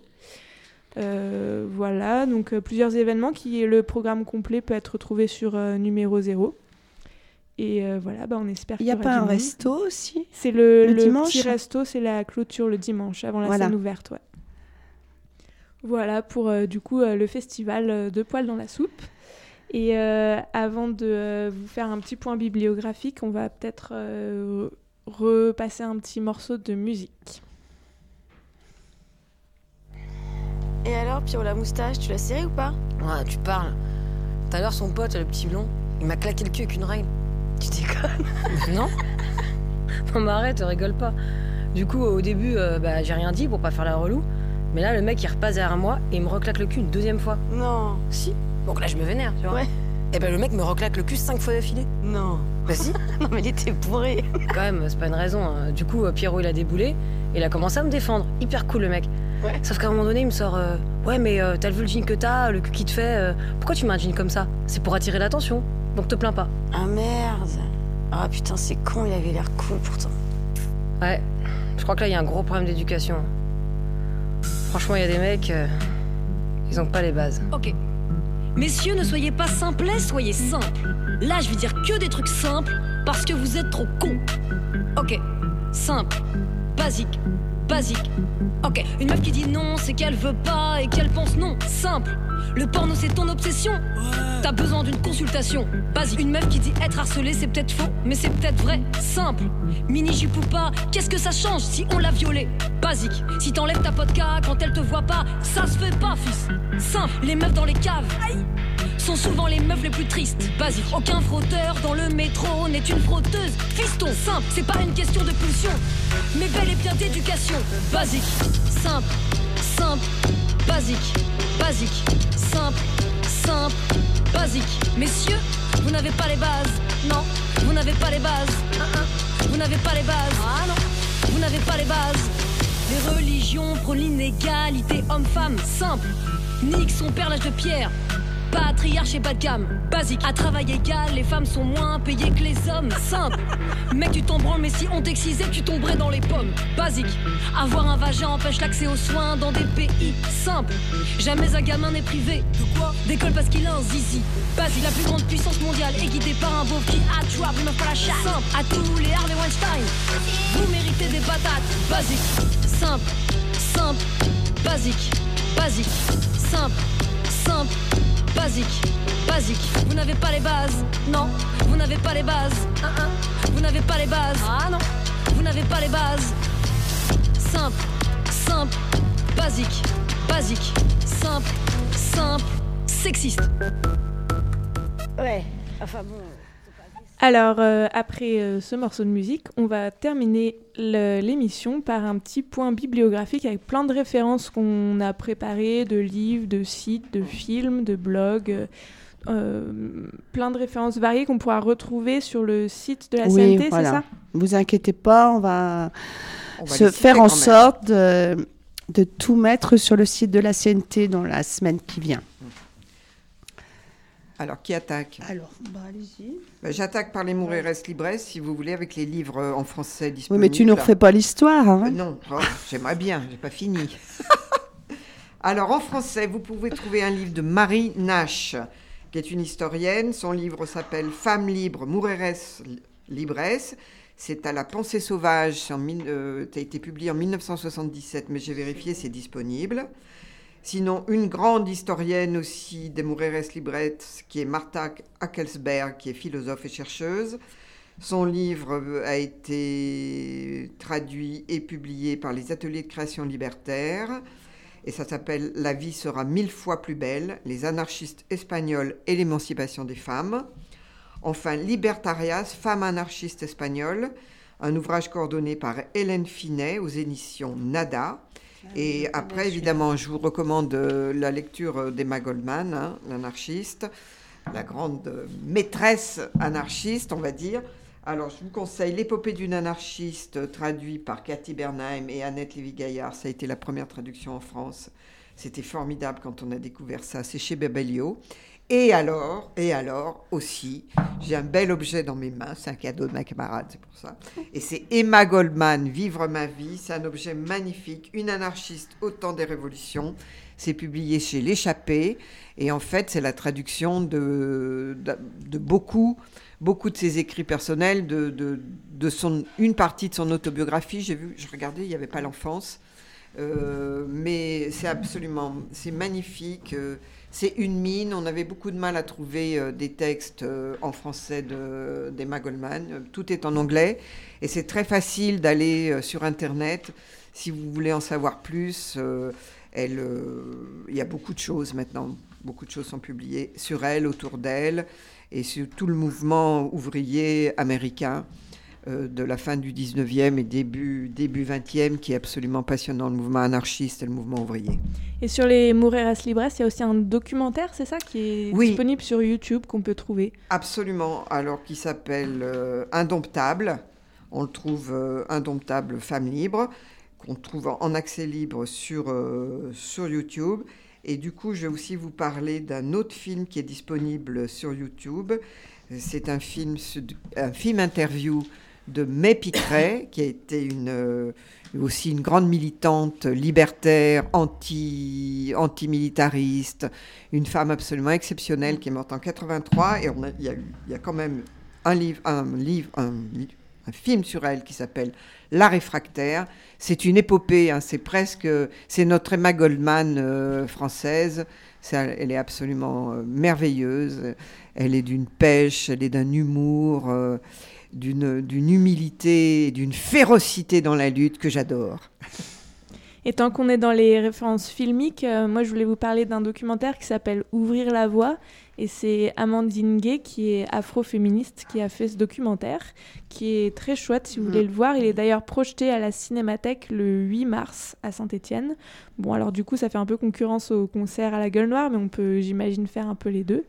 Euh, voilà, donc euh, plusieurs événements qui le programme complet peut être retrouvé sur euh, numéro 0. Et voilà, bah, on espère Il qu'il n'y a pas un monde. resto aussi? C'est le, Le le dimanche petit resto, c'est la clôture le dimanche avant la Voilà. scène ouverte, ouais. Voilà pour euh, du coup euh, le festival euh, de poils dans la soupe. Et euh, avant de euh, vous faire un petit point bibliographique, on va peut-être euh, repasser un petit morceau de musique. Et alors, Pierrot la moustache, tu l'as serré ou pas? Ouais, tu parles. Tout à l'heure, son pote, le petit blond, il m'a claqué le cul avec une règle. Tu déconnes? (laughs) Non Non, mais arrête, rigole pas. Du coup, au début, euh, bah, j'ai rien dit pour pas faire la relou. Mais là, le mec, il repasse derrière moi et il me reclaque le cul une deuxième fois. Non, Si. Donc là, je me vénère, tu vois. Ouais. Et ben, le mec me reclaque le cul cinq fois d'affilée. non. Bah si, (laughs) Non, mais il était bourré. quand même, c'est pas une raison. hein. Du coup, euh, Pierrot, il a déboulé et il a commencé à me défendre. Hyper cool, le mec. Ouais. Sauf qu'à un moment donné, il me sort euh, Ouais, mais euh, t'as vu le jean que t'as, le cul qui te fait. euh, pourquoi tu mets un jean comme ça? C'est pour attirer l'attention. Donc te plains pas. Ah merde. Ah putain, c'est con, il avait l'air cool pourtant. Ouais, je crois que là, il y a un gros problème d'éducation. Franchement, il y a des mecs, euh, ils ont pas les bases. Ok. Messieurs, ne soyez pas simplets, soyez simples. Là, je vais dire que des trucs simples parce que vous êtes trop cons. Ok. Simple. Basique. Basique. Ok. Une meuf qui dit non, c'est qu'elle veut pas et qu'elle pense non. Simple. Le porno, c'est ton obsession. T'as besoin d'une consultation. Basique. Une meuf qui dit être harcelée, c'est peut-être faux, mais c'est peut-être vrai. Simple. Mini jupe ou pas, qu'est-ce que ça change si on l'a violée? Basique. Si t'enlèves ta vodka quand elle te voit pas, ça se fait pas, fils. Simple. Les meufs dans les caves. Sont souvent les meufs les plus tristes. Basique. Aucun frotteur dans le métro n'est une frotteuse. Fiston, simple, c'est pas une question de pulsion, mais bel et bien d'éducation. Basique, simple, simple, basique, basique, simple, simple, basique. Messieurs, vous n'avez pas les bases. Non, vous n'avez pas les bases. Hein. Vous n'avez pas les bases. Ah non, vous n'avez pas les bases. Les religions prônent l'inégalité homme-femme, simple. Nique son père l'âge de pierre. Patriarche et bas de gamme, basique. À travail égal, les femmes sont moins payées que les hommes, simple. Mec, tu t'en branles, mais si on t'excisait, tu tomberais dans les pommes, basique. Avoir un vagin empêche l'accès aux soins dans des pays simples. Jamais un gamin n'est privé. De quoi D'école parce qu'il a un zizi. Basique, la plus grande puissance mondiale est guidée par un beau qui pas la chatte. Simple, à tous les Harvey Weinstein. Vous méritez des patates, basique. Simple, simple, basique, basique, simple, simple, basique, basique. Vous n'avez pas les bases, non, vous n'avez pas les bases. Hein, hein. Vous n'avez pas les bases, ah non, vous n'avez pas les bases. Simple, simple, basique, basique, simple, simple, sexiste. Ouais, enfin bon. Alors, euh, après euh, ce morceau de musique, on va terminer l'émission par un petit point bibliographique avec plein de références qu'on a préparées, de livres, de sites, de films, de blogs, euh, plein de références variées qu'on pourra retrouver sur le site de la Oui, CNT, voilà. c'est ça? Vous inquiétez pas, on va, On va se faire en sorte de, de tout mettre sur le site de la CNT dans la semaine qui vient. Alors, qui attaque Alors, bah, allez-y. Ben, J'attaque par les Moureres Libres, si vous voulez, avec les livres euh, en français Oui, disponibles. mais tu ne refais pas l'histoire. hein. Euh, non, oh, j'aimerais bien, j'ai pas fini. (laughs) Alors en français, vous pouvez trouver un livre de Marie Nash, qui est une historienne. Son livre s'appelle Femmes libres, Moureres libres. C'est à la pensée sauvage, euh, ça a été publié en 1977, mais j'ai vérifié, c'est disponible. Sinon, une grande historienne aussi des Moureres libres, qui est Martha Hackelsberg, qui est philosophe et chercheuse. Son livre euh, a été traduit et publié par les ateliers de création libertaire et ça s'appelle La vie sera mille fois plus belle, les anarchistes espagnols et l'émancipation des femmes. Enfin, Libertarias, femmes anarchistes espagnoles, un ouvrage coordonné par Hélène Finet aux éditions Nada. Et après, évidemment, je vous recommande euh, la lecture euh, d'Emma Goldman, hein, l'anarchiste, la grande euh, maîtresse anarchiste, on va dire. Alors, je vous conseille L'épopée d'une anarchiste, traduit par Cathy Bernheim et Annette Lévy-Gaillard. Ça a été la première traduction en France. C'était formidable quand on a découvert ça. C'est chez Babelio. Et alors, et alors aussi, j'ai un bel objet dans mes mains. C'est un cadeau de ma camarade, c'est pour ça. Et c'est Emma Goldman, Vivre ma vie. C'est un objet magnifique. Une anarchiste au temps des révolutions. C'est publié chez L'Échappée. Et en fait, c'est la traduction de, beaucoup, beaucoup de ses écrits personnels, de son, une partie de son autobiographie. J'ai vu, je regardais, il n'y avait pas l'enfance. Euh, mais c'est absolument, c'est magnifique. euh, c'est une mine. On avait beaucoup de mal à trouver euh, des textes euh, en français de- d'Emma Goldman. Euh, Tout est en anglais. Et c'est très facile d'aller euh, sur Internet. Si vous voulez en savoir plus, il y a beaucoup de choses maintenant. Beaucoup de choses sont publiées sur elle, autour d'elle, et sur tout le mouvement ouvrier américain de la fin du 19e et début, début 20e, qui est absolument passionnant, le mouvement anarchiste et le mouvement ouvrier. Et sur les Moureras Libres, il y a aussi un documentaire, c'est ça, qui est Oui. disponible sur YouTube, qu'on peut trouver. Absolument, alors qui s'appelle euh, Indomptable. On le trouve euh, Indomptable Femme Libre, qu'on trouve en, accès libre sur, euh, sur YouTube. Et du coup, je vais aussi vous parler d'un autre film qui est disponible sur YouTube. C'est un film, un film interview de May Piqueret, qui a été euh, aussi une grande militante libertaire, anti, anti-militariste, une femme absolument exceptionnelle qui est morte en 83. Et il y, a quand même un livre, un film sur elle qui s'appelle La réfractaire. C'est une épopée, hein, c'est presque, c'est notre Emma Goldman euh, française. Elle est absolument euh, merveilleuse. Elle est d'une pêche, elle est d'un humour, d'une humilité, d'une férocité dans la lutte que j'adore. Et tant qu'on est dans les références filmiques, euh, moi je voulais vous parler d'un documentaire qui s'appelle Ouvrir la voie. Et c'est Amandine Gay, qui est afroféministe, qui a fait ce documentaire, qui est très chouette si vous voulez le voir. Il est d'ailleurs projeté à la Cinémathèque le 8 mars à Saint-Étienne. Bon, alors du coup, ça fait un peu concurrence au concert à la Gueule Noire, mais on peut, j'imagine, faire un peu les deux.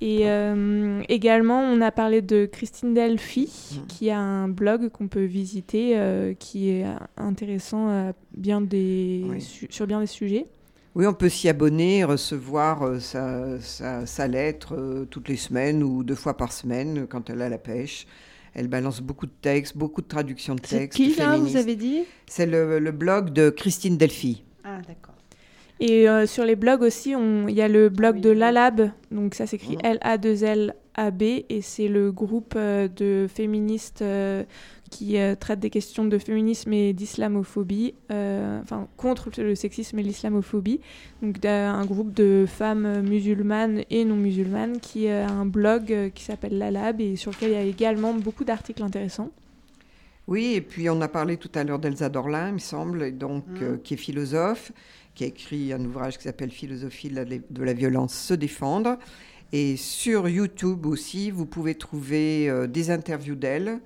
Et euh, également, on a parlé de Christine Delphi, qui a un blog qu'on peut visiter, euh, qui est intéressant à bien des Oui. su- sur bien des sujets. Oui, on peut s'y abonner, recevoir euh, sa, sa- sa lettre euh, toutes les semaines ou deux fois par semaine euh, quand elle a la pêche. Elle balance beaucoup de textes, beaucoup de traductions de C'est textes. qui, là, vous avez dit? C'est le, le blog de Christine Delphi. Ah, d'accord. Et euh, sur les blogs aussi, il y a le blog de l'ALAB, donc ça s'écrit L-A-2-L-A-B, et c'est le groupe euh, de féministes euh, qui traite des questions de féminisme et d'islamophobie, enfin contre le sexisme et l'islamophobie. Donc un groupe de femmes musulmanes et non musulmanes qui a un blog qui s'appelle l'ALAB et sur lequel il y a également beaucoup d'articles intéressants. Oui, et puis on a parlé tout à l'heure d'Elsa Dorlin, il me semble, donc, euh, qui est philosophe, qui a écrit un ouvrage qui s'appelle Philosophie de la, violence se défendre. Et sur YouTube aussi, vous pouvez trouver euh, des interviews d'elle.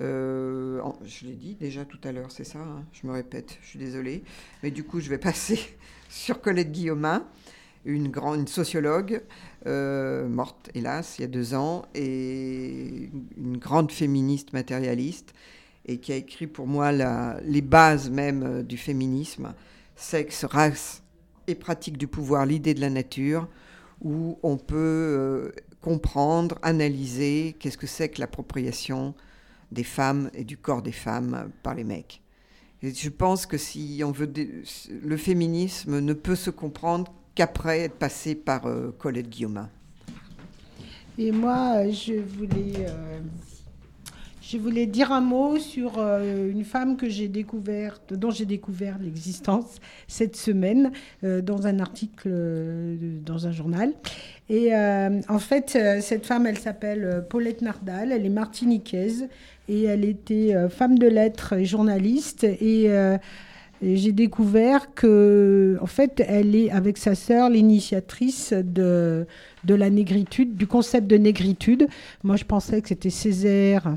Euh, je l'ai dit déjà tout à l'heure, c'est ça hein Je me répète, je suis désolée. Mais du coup, je vais (laughs) passer sur Colette Guillaumin, une grande sociologue, euh, morte hélas il y a deux ans, et une grande féministe matérialiste, et qui a écrit pour moi les bases même du féminisme, sexe, race et pratique du pouvoir, l'idée de la nature, où on peut euh, comprendre, analyser qu'est-ce que c'est que l'appropriation des femmes et du corps des femmes par les mecs. Et je pense que si on veut, le féminisme ne peut se comprendre qu'après être passé par euh, Colette Guillaumin. Et moi, je voulais, euh, je voulais dire un mot sur euh, une femme que j'ai découverte, dont j'ai découvert l'existence cette semaine euh, dans un article euh, dans un journal. Et en fait, cette femme, elle s'appelle Paulette Nardal, elle est martiniquaise et elle était femme de lettres et journaliste. Et j'ai découvert que, en fait, elle est avec sa sœur l'initiatrice de la négritude, du concept de négritude. Moi, je pensais que c'était Césaire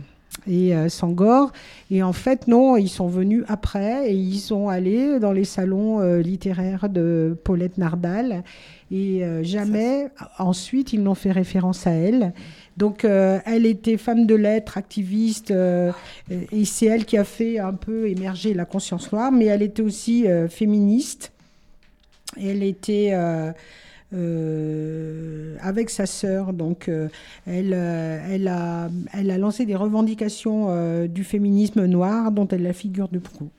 et euh, Sangor. Et en fait, non, ils sont venus après et ils sont allés dans les salons euh, littéraires de Paulette Nardal. Et euh, jamais, ensuite, ils n'ont fait référence à elle. Donc, elle était femme de lettres, activiste, et c'est elle qui a fait un peu émerger la conscience noire, mais elle était aussi féministe. Elle était euh, avec sa sœur, donc euh, elle, euh, elle, a, lancé des revendications du féminisme noir dont elle la figure de proue.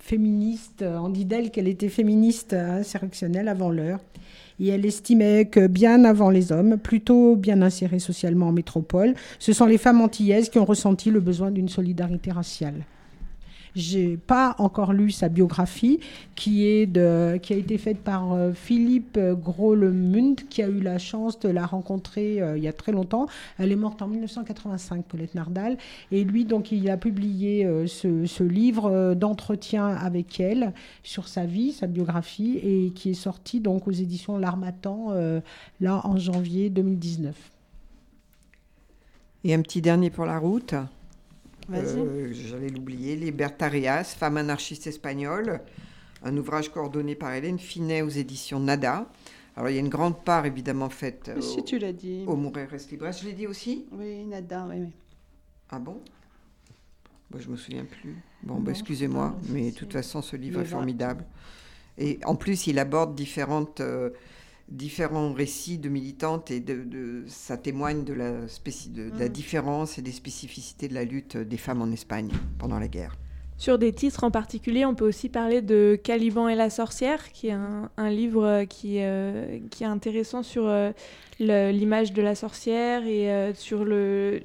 Féministe, on dit d'elle qu'elle était féministe insurrectionnelle avant l'heure. Et elle estimait que bien avant les hommes, plutôt bien insérés socialement en métropole, ce sont les femmes antillaises qui ont ressenti le besoin d'une solidarité raciale. J'ai pas encore lu sa biographie, qui, est de, qui a été faite par euh, Philippe Gros-Lemund, qui a eu la chance de la rencontrer euh, il y a très longtemps. Elle est morte en 1985, Paulette Nardal. Et lui, donc, il a publié euh, ce, livre d'entretien avec elle sur sa vie, sa biographie, et qui est sorti donc aux éditions L'Armatan, là, en janvier 2019. Et un petit dernier pour la route. Euh, J'allais l'oublier. Libertarias, femme anarchiste espagnole. Un ouvrage coordonné par Hélène Finet aux éditions Nada. Alors, il y a une grande part, évidemment, faite euh, Si au, tu l'as dit. au Mourir Reste Libre. Je l'ai dit aussi Oui, nada, oui, oui. Ah bon? Moi, Je me souviens plus. Bon, bah, excusez-moi, mais de toute façon, ce livre est formidable. Et en plus, il aborde différentes, euh, différents récits de militantes et de, de- ça témoigne de la, de, de la Mm. différence et des spécificités de la lutte des femmes en Espagne pendant la guerre. Sur des titres en particulier, on peut aussi parler de Caliban et la sorcière, qui est un, un livre euh, qui, euh, qui est intéressant sur euh, l'image de la sorcière et euh, sur le,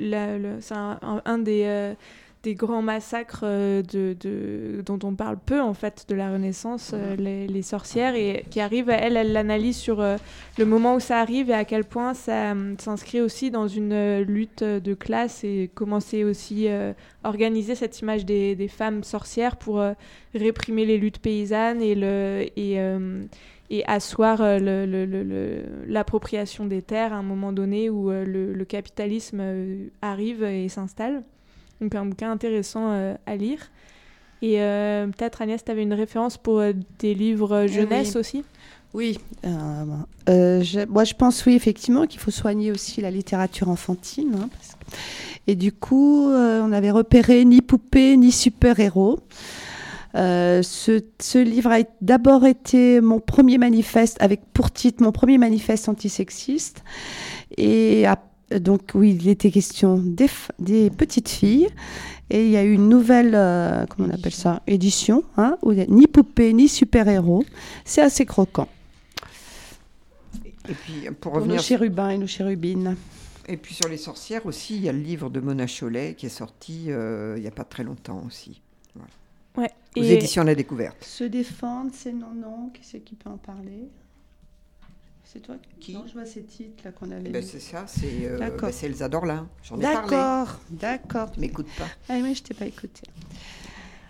c'est un, des, des grands massacres euh, de, de- dont on parle peu en fait de la Renaissance, euh, les, les sorcières, et qui arrive, elle, elle l'analyse sur euh, le moment où ça arrive et à quel point ça euh, s'inscrit aussi dans une lutte de classe et comment c'est aussi euh, organiser cette image des, des femmes sorcières pour réprimer les luttes paysannes et, le, et, euh, et asseoir l'appropriation des terres à un moment donné où le, le capitalisme arrive et s'installe. Donc un bouquin intéressant euh, à lire. Et euh, peut-être Agnès, tu avais une référence pour euh, des livres Eh jeunesse oui. aussi? Oui, je- moi je pense oui effectivement qu'il faut soigner aussi la littérature enfantine. hein, parce que- Et du coup, on avait repéré ni poupée ni super-héros. Euh, ce, ce livre a d'abord été mon premier manifeste, avec pour titre mon premier manifeste antisexiste. Et donc oui, il était question des, petites filles. Et il y a eu une nouvelle, euh, comment on appelle ça, édition, hein, où il y a ni poupée ni super-héros. C'est assez croquant. Et puis, pour Pour revenir nos chérubins et nos chérubines. Et puis sur les sorcières aussi, il y a le livre de Mona Chollet qui est sorti euh, il n'y a pas très longtemps aussi. Voilà. Ouais. Aux Et- éditions La Découverte. Se défendre, c'est non, non. Qui c'est qui peut en parler? C'est toi Qui Non, je vois ces titres là qu'on avait. Ben, c'est ça, c'est euh, D'accord. ben, c'est Elsa Dorlin. J'en ai parlé. D'accord, d'accord. Tu m'écoutes pas. Ah oui, je t'ai pas écouté.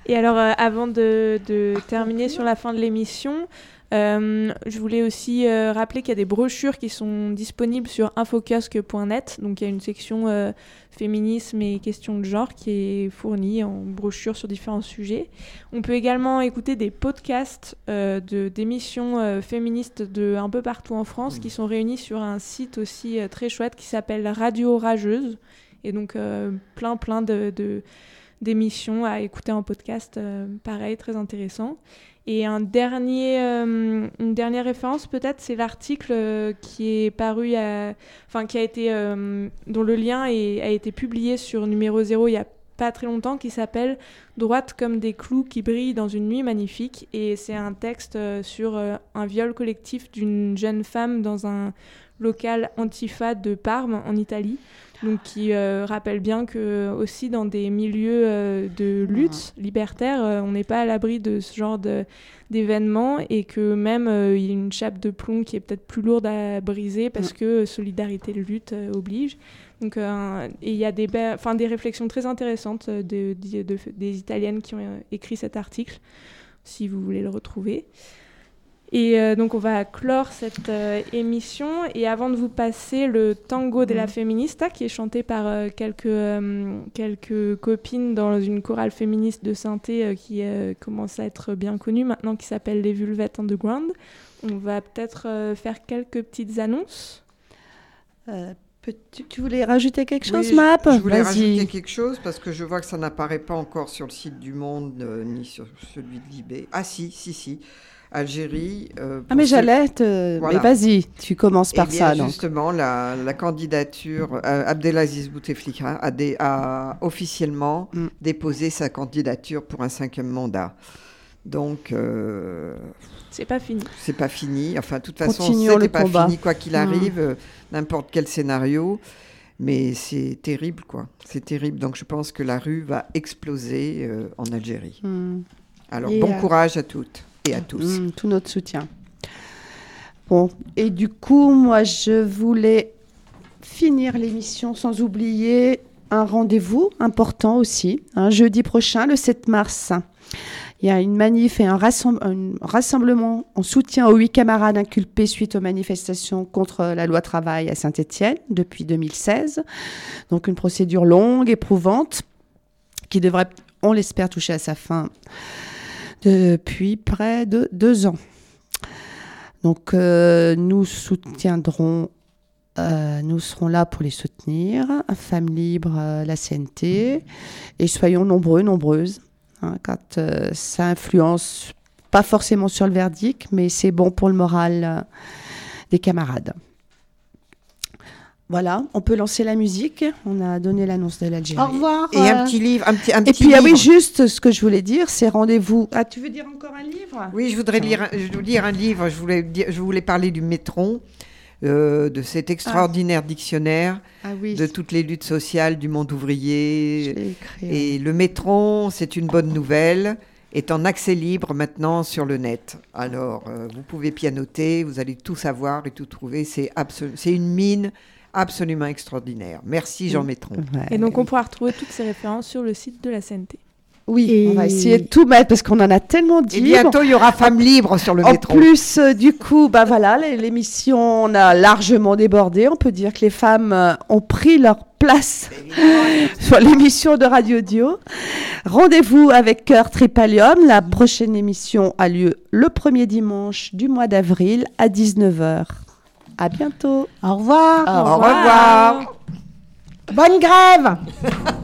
Et alors, euh, avant de, de terminer sur la fin de l'émission, euh, je voulais aussi euh, rappeler qu'il y a des brochures qui sont disponibles sur infocasque.net. Donc, il y a une section euh, féminisme et questions de genre qui est fournie en brochure sur différents sujets. On peut également écouter des podcasts de- d'émissions féministes de un peu partout en France qui sont réunis sur un site aussi très chouette qui s'appelle Radio Rageuse. Et donc, plein, plein de- de d'émissions à écouter en podcast, euh, pareil, très intéressant. Et euh, une dernière référence peut-être, c'est l'article euh, qui est paru, à- enfin qui a été, euh, dont le lien a été publié sur numéro 0 il y a pas très longtemps, qui s'appelle Droite comme des clous qui brillent dans une nuit magnifique. Et c'est un texte sur un viol collectif d'une jeune femme dans un local antifa de Parme en Italie. Donc qui euh, rappelle bien que aussi dans des milieux euh, de lutte libertaire, euh, on n'est pas à l'abri de ce genre d'événements et que même il y a une chape de plomb qui est peut-être plus lourde à briser parce que solidarité de lutte oblige. Donc il y a des, enfin, des réflexions très intéressantes de, de- de- des Italiennes qui ont écrit cet article, si vous voulez le retrouver. Et euh, donc on va clore cette euh, émission. Et avant de vous passer le tango de la feminista, qui est chanté par euh, quelques, euh, quelques copines dans une chorale féministe de synthé euh, qui euh, commence à être bien connue maintenant, qui s'appelle les Vulvettes Underground, on va peut-être euh, faire quelques petites annonces. Euh, tu voulais rajouter quelque chose, Oui, Map? je, voulais rajouter quelque chose parce que je vois que ça n'apparaît pas encore sur le site du Monde euh, ni sur celui de Libé. Ah si, si, si. Algérie. euh, Ah mais j'allais te... Voilà. Mais vas-y, tu commences Eh par bien, ça. Donc. Justement, la, la candidature, euh, Abdelaziz Bouteflika a, dé- a officiellement Mm. déposé sa candidature pour un cinquième mandat. Donc, euh, C'est pas fini. c'est pas fini. Enfin, de toute façon, c'était pas combat. fini, quoi qu'il Mm. arrive, euh, n'importe quel scénario. Mais c'est terrible, quoi. C'est terrible. Donc, je pense que la rue va exploser euh, en Algérie. Hmm. Alors, Et, bon euh, courage à toutes et à tous. Mm, tout notre soutien. Bon, et du coup, moi, je voulais finir l'émission sans oublier un rendez-vous important aussi. Un jeudi prochain, le 7 mars, il y a une manif et un, un rassemblement en soutien aux huit camarades inculpés suite aux manifestations contre la loi travail à Saint-Étienne depuis 2016. Donc une procédure longue, éprouvante, qui devrait, on l'espère, toucher à sa fin depuis près de deux ans. Donc euh, nous soutiendrons, euh, nous serons là pour les soutenir, Femmes Libres, euh, la CNT, et soyons nombreux, nombreuses, hein, quand ça influence pas forcément sur le verdict, mais c'est bon pour le moral des camarades. Voilà, on peut lancer la musique. On a donné l'annonce de l'Algérie. Au revoir. Et un petit livre, un petit, un Et petit puis, ah oui, juste ce que je voulais dire, c'est rendez-vous. Ah, tu veux dire encore un livre? Oui, je voudrais lire, un- je voulais lire un livre. Je voulais, dire- je voulais parler du Métron, euh, de cet extraordinaire dictionnaire Ah oui, de toutes les luttes sociales du monde ouvrier. écrit. Et le Métron, c'est une bonne nouvelle, est en accès libre maintenant sur le net. Alors, euh, vous pouvez pianoter, vous allez tout savoir et tout trouver. C'est une mine absolument extraordinaire. Merci Jean Métron. Ouais. Et donc on pourra retrouver toutes ces références sur le site de la CNT. Oui, Et- on va essayer de tout mettre parce qu'on en a tellement dit. Et bientôt, il y aura Femmes Libres sur le En Métron. plus, euh, du coup, bah voilà, l'é- l'émission on a largement débordé. On peut dire que les femmes euh, ont pris leur place (laughs) sur l'émission de Radio Dio. Rendez-vous avec Cœur Tripalium. La prochaine émission a lieu le premier dimanche du mois d'avril à 19h. À bientôt. Au revoir. Au Au revoir. Bonne grève. (laughs)